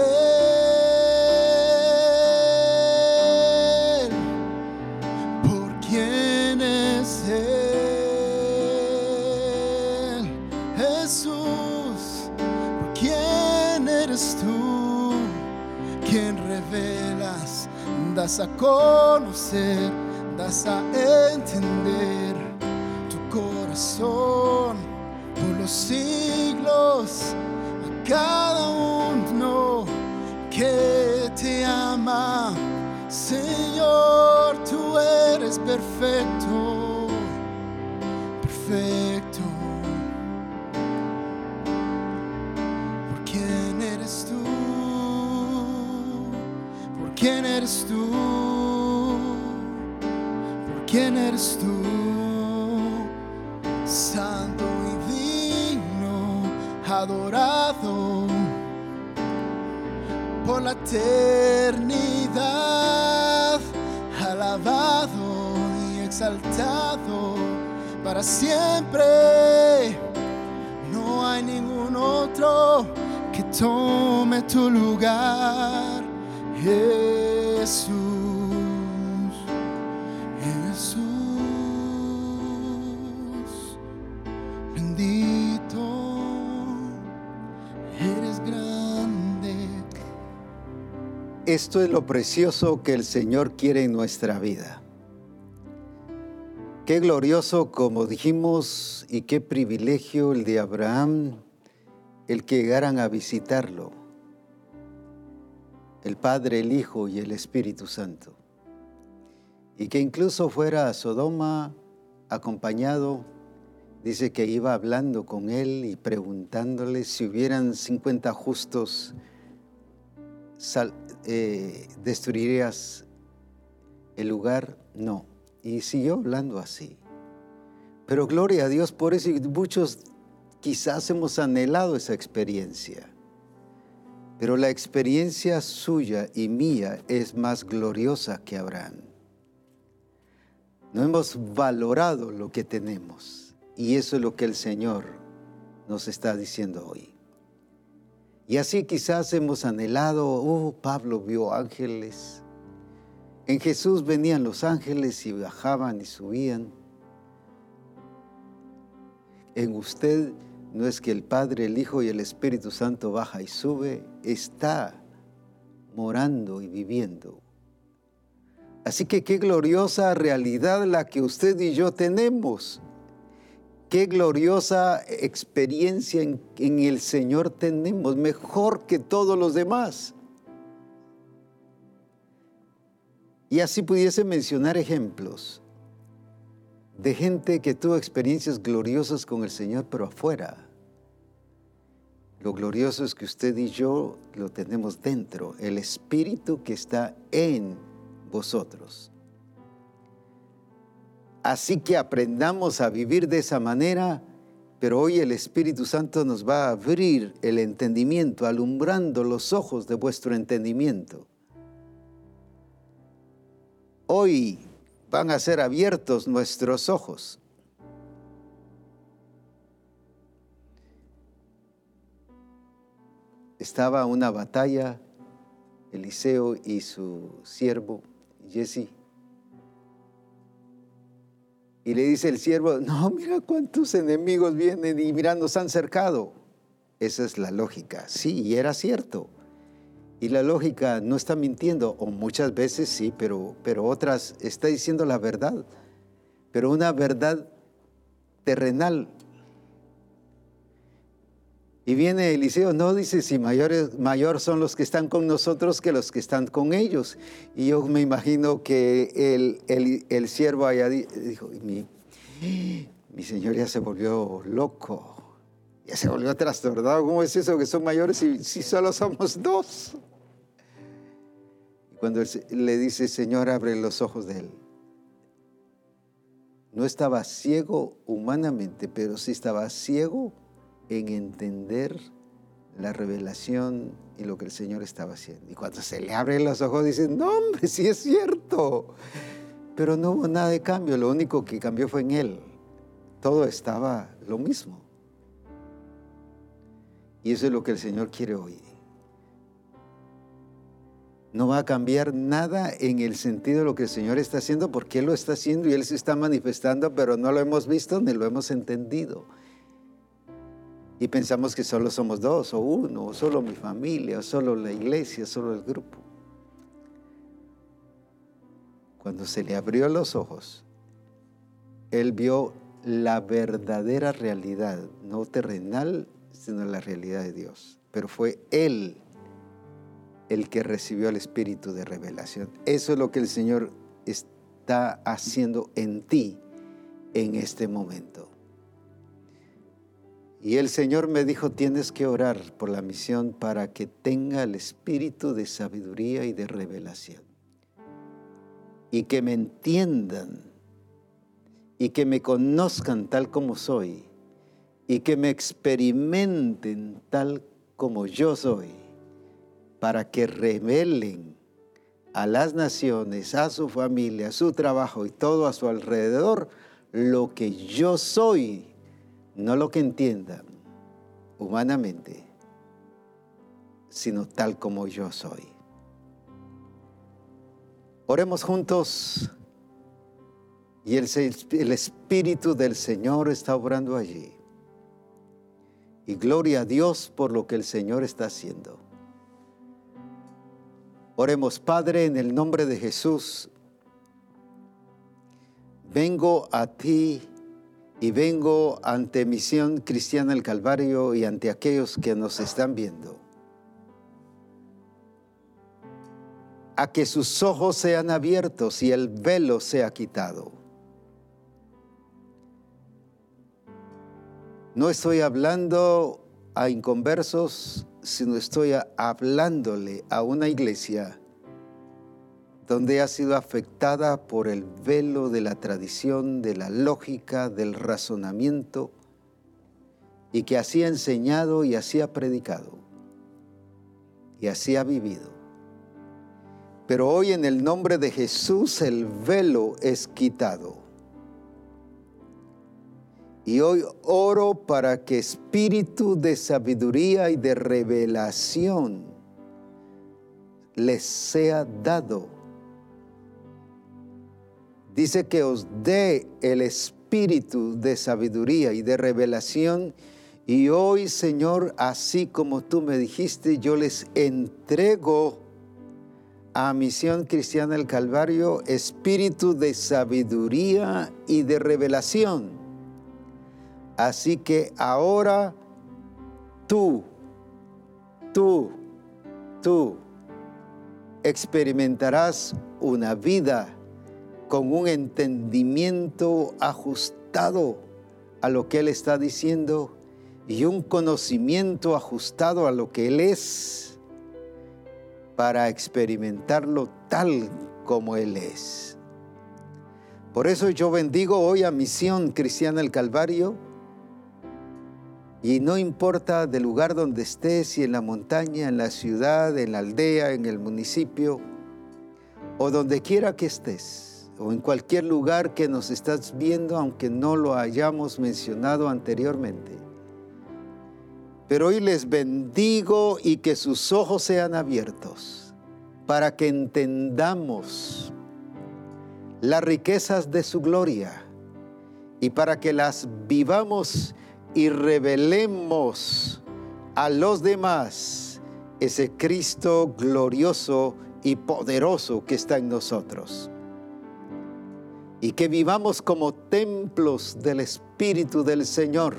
das a conocer, das a entender tu corazón por los siglos eternidad, alabado y exaltado para siempre. No hay ningún otro que tome tu lugar. Esto es lo precioso que el Señor quiere en nuestra vida. Qué glorioso, como dijimos, y qué privilegio el de Abraham, el que llegaran a visitarlo, el Padre, el Hijo y el Espíritu Santo. y que incluso fuera a Sodoma acompañado, dice que iba hablando con él y preguntándole si hubieran 50 justos, eh, ¿destruirías el lugar? No. Y siguió hablando así. Pero gloria a Dios por eso y muchos quizás hemos anhelado esa experiencia. Pero la experiencia suya y mía es más gloriosa que Abraham. No hemos valorado lo que tenemos. Y eso es lo que el Señor nos está diciendo hoy. Y así quizás hemos anhelado, oh, Pablo vio ángeles. En Jesús venían los ángeles y bajaban y subían. En usted no es que el Padre, el Hijo y el Espíritu Santo baja y sube, está morando y viviendo Así que qué gloriosa realidad la que usted y yo tenemos. Qué gloriosa experiencia en, el Señor tenemos, mejor que todos los demás. Y así pudiese mencionar ejemplos de gente que tuvo experiencias gloriosas con el Señor, pero afuera. Lo glorioso es que usted y yo lo tenemos dentro, el Espíritu que está en vosotros. Así que aprendamos a vivir de esa manera, pero hoy el Espíritu Santo nos va a abrir el entendimiento, alumbrando los ojos de vuestro entendimiento. Hoy van a ser abiertos nuestros ojos. Estaba una batalla, Eliseo y su siervo Jesse. Y le dice el siervo, no, mira cuántos enemigos vienen y mirando nos han cercado. Esa es la lógica. Sí, y era cierto. Y la lógica no está mintiendo, o muchas veces sí, pero, pero otras está diciendo la verdad. Pero una verdad terrenal, y viene Eliseo, no dice si mayores, mayor son los que están con nosotros que los que están con ellos. Y yo me imagino que el, el, siervo allá dijo, mi, mi señor ya se volvió loco, ya se volvió trastornado. ¿Cómo es eso que son mayores si, si solo somos dos? Cuando le dice, Señor, abre los ojos de él. No estaba ciego humanamente, pero sí estaba ciego en entender la revelación y lo que el Señor estaba haciendo. Y cuando se le abren los ojos, dice, no hombre, sí es cierto. Pero no hubo nada de cambio, lo único que cambió fue en Él. Todo estaba lo mismo. Y eso es lo que el Señor quiere hoy. No va a cambiar nada en el sentido de lo que el Señor está haciendo porque Él lo está haciendo y Él se está manifestando, pero no lo hemos visto ni lo hemos entendido y pensamos que solo somos dos o uno, o solo mi familia, o solo la iglesia, solo el grupo. Cuando se le abrió los ojos, él vio la verdadera realidad, no terrenal, sino la realidad de Dios. Pero fue él el que recibió el espíritu de revelación. Eso es lo que el Señor está haciendo en ti en este momento. Y el Señor me dijo, tienes que orar por la misión para que tenga el espíritu de sabiduría y de revelación. Y que me entiendan y que me conozcan tal como soy y que me experimenten tal como yo soy, para que revelen a las naciones, a su familia, a su trabajo y todo a su alrededor lo que yo soy no lo que entiendan humanamente, sino tal como yo soy. Oremos juntos y el, Espíritu del Señor está obrando allí. Y gloria a Dios por lo que el Señor está haciendo. Oremos, Padre, en el nombre de Jesús. Vengo a ti y vengo ante Misión Cristiana del Calvario y ante aquellos que nos están viendo a que sus ojos sean abiertos y el velo sea quitado. No estoy hablando a inconversos, sino estoy hablándole a una iglesia donde ha sido afectada por el velo de la tradición, de la lógica, del razonamiento, y que así ha enseñado y así ha predicado, y así ha vivido. Pero hoy en el nombre de Jesús el velo es quitado. Y hoy oro para que espíritu de sabiduría y de revelación les sea dado dice que os dé el espíritu de sabiduría y de revelación. Y hoy, Señor, así como tú me dijiste, yo les entrego a Misión Cristiana del Calvario espíritu de sabiduría y de revelación. Así que ahora tú, tú, tú experimentarás una vida con un entendimiento ajustado a lo que Él está diciendo y un conocimiento ajustado a lo que Él es para experimentarlo tal como Él es. Por eso yo bendigo hoy a Misión Cristiana el Calvario y no importa del lugar donde estés, si en la montaña, en la ciudad, en la aldea, en el municipio o donde quiera que estés o en cualquier lugar que nos estás viendo, aunque no lo hayamos mencionado anteriormente. Pero hoy les bendigo y que sus ojos sean abiertos para que entendamos las riquezas de su gloria y para que las vivamos y revelemos a los demás ese Cristo glorioso y poderoso que está en nosotros y que vivamos como templos del Espíritu del Señor.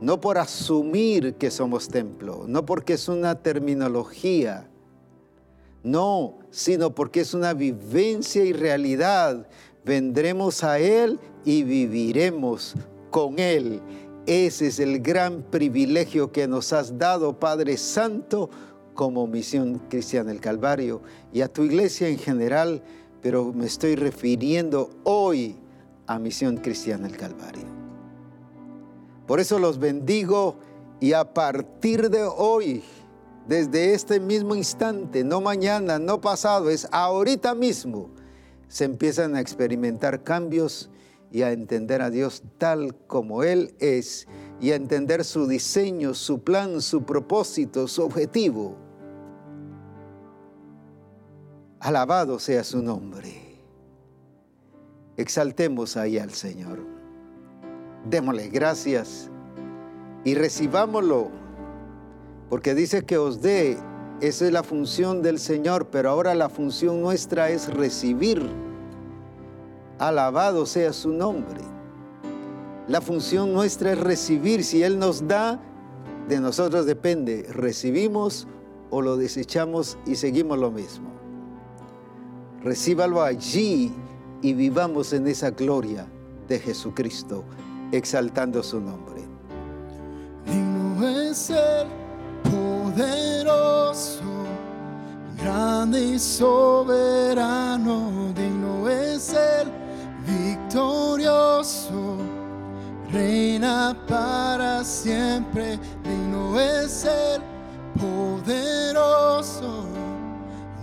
No por asumir que somos templo, no porque es una terminología, no, sino porque es una vivencia y realidad. Vendremos a Él y viviremos con Él. Ese es el gran privilegio que nos has dado, Padre Santo, como misión cristiana del Calvario y a tu iglesia en general pero me estoy refiriendo hoy a Misión Cristiana del Calvario. Por eso los bendigo y a partir de hoy, desde este mismo instante, no mañana, no pasado, es ahorita mismo, se empiezan a experimentar cambios y a entender a Dios tal como Él es y a entender su diseño, su plan, su propósito, su objetivo. Alabado sea su nombre. Exaltemos ahí al Señor. Démosle gracias y recibámoslo, porque dice que os dé, esa es la función del Señor, pero ahora la función nuestra es recibir. Alabado sea su nombre. La función nuestra es recibir. Si Él nos da, de nosotros depende. Recibimos o lo desechamos y seguimos lo mismo recíbalo allí y vivamos en esa gloria de Jesucristo, exaltando su nombre. Digno es el poderoso, grande y soberano, digno es el victorioso, reina para siempre, digno es el poderoso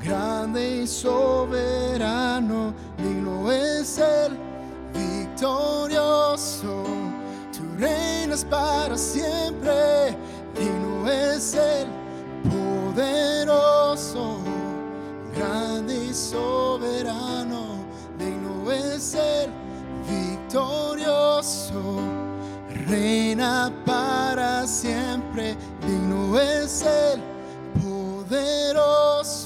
grande y soberano, digno es el victorioso. Tu reinas para siempre, digno es el poderoso, grande y soberano, digno es el victorioso. Reina para siempre, digno es el poderoso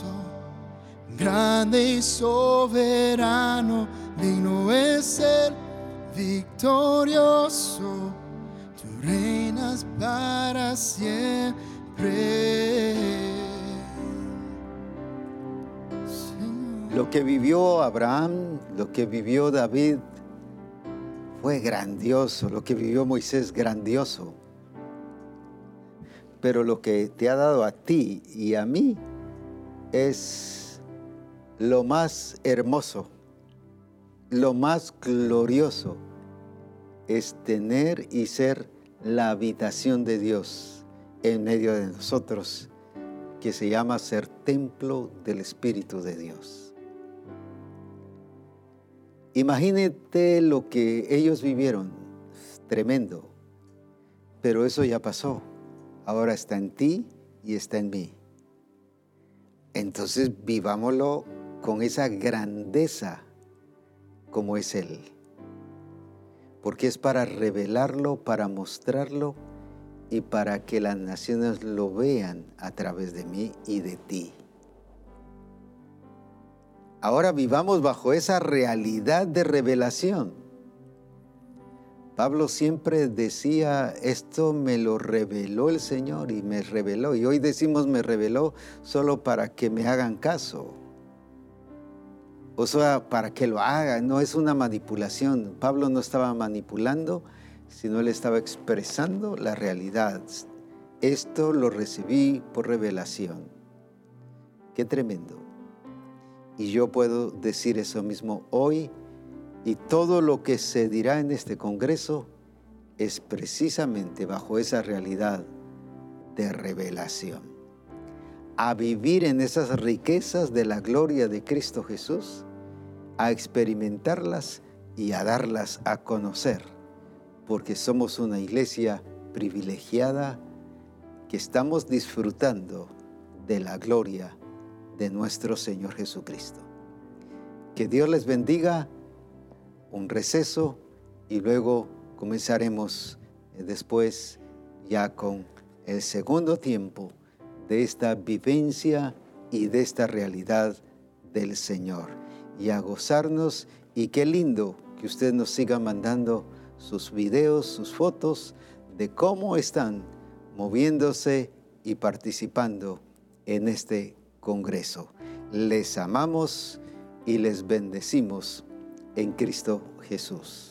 grande y soberano, digno es el victorioso. Tú reinas para siempre. Lo que vivió Abraham, lo que vivió David, fue grandioso. Lo que vivió Moisés, grandioso. Pero lo que te ha dado a ti y a mí es lo más hermoso, lo más glorioso, es tener y ser la habitación de Dios en medio de nosotros, que se llama ser templo del Espíritu de Dios. Imagínate lo que ellos vivieron, tremendo, pero eso ya pasó, ahora está en ti y está en mí. Entonces vivámoslo con esa grandeza como es Él porque es para revelarlo, para mostrarlo y para que las naciones lo vean a través de mí y de ti. Ahora vivamos bajo esa realidad de revelación. Pablo siempre decía, esto me lo reveló el Señor y me reveló. Y hoy decimos me reveló solo para que me hagan caso o sea, para que lo haga, no es una manipulación. Pablo no estaba manipulando, sino él estaba expresando la realidad. Esto lo recibí por revelación. Qué tremendo. Y yo puedo decir eso mismo hoy y todo lo que se dirá en este Congreso es precisamente bajo esa realidad de revelación. A vivir en esas riquezas de la gloria de Cristo Jesús a experimentarlas y a darlas a conocer, porque somos una iglesia privilegiada que estamos disfrutando de la gloria de nuestro Señor Jesucristo. Que Dios les bendiga, un receso y luego comenzaremos eh, después ya con el segundo tiempo de esta vivencia y de esta realidad del Señor y a gozarnos. Y qué lindo que usted nos siga mandando sus videos, sus fotos de cómo están moviéndose y participando en este Congreso. Les amamos y les bendecimos en Cristo Jesús.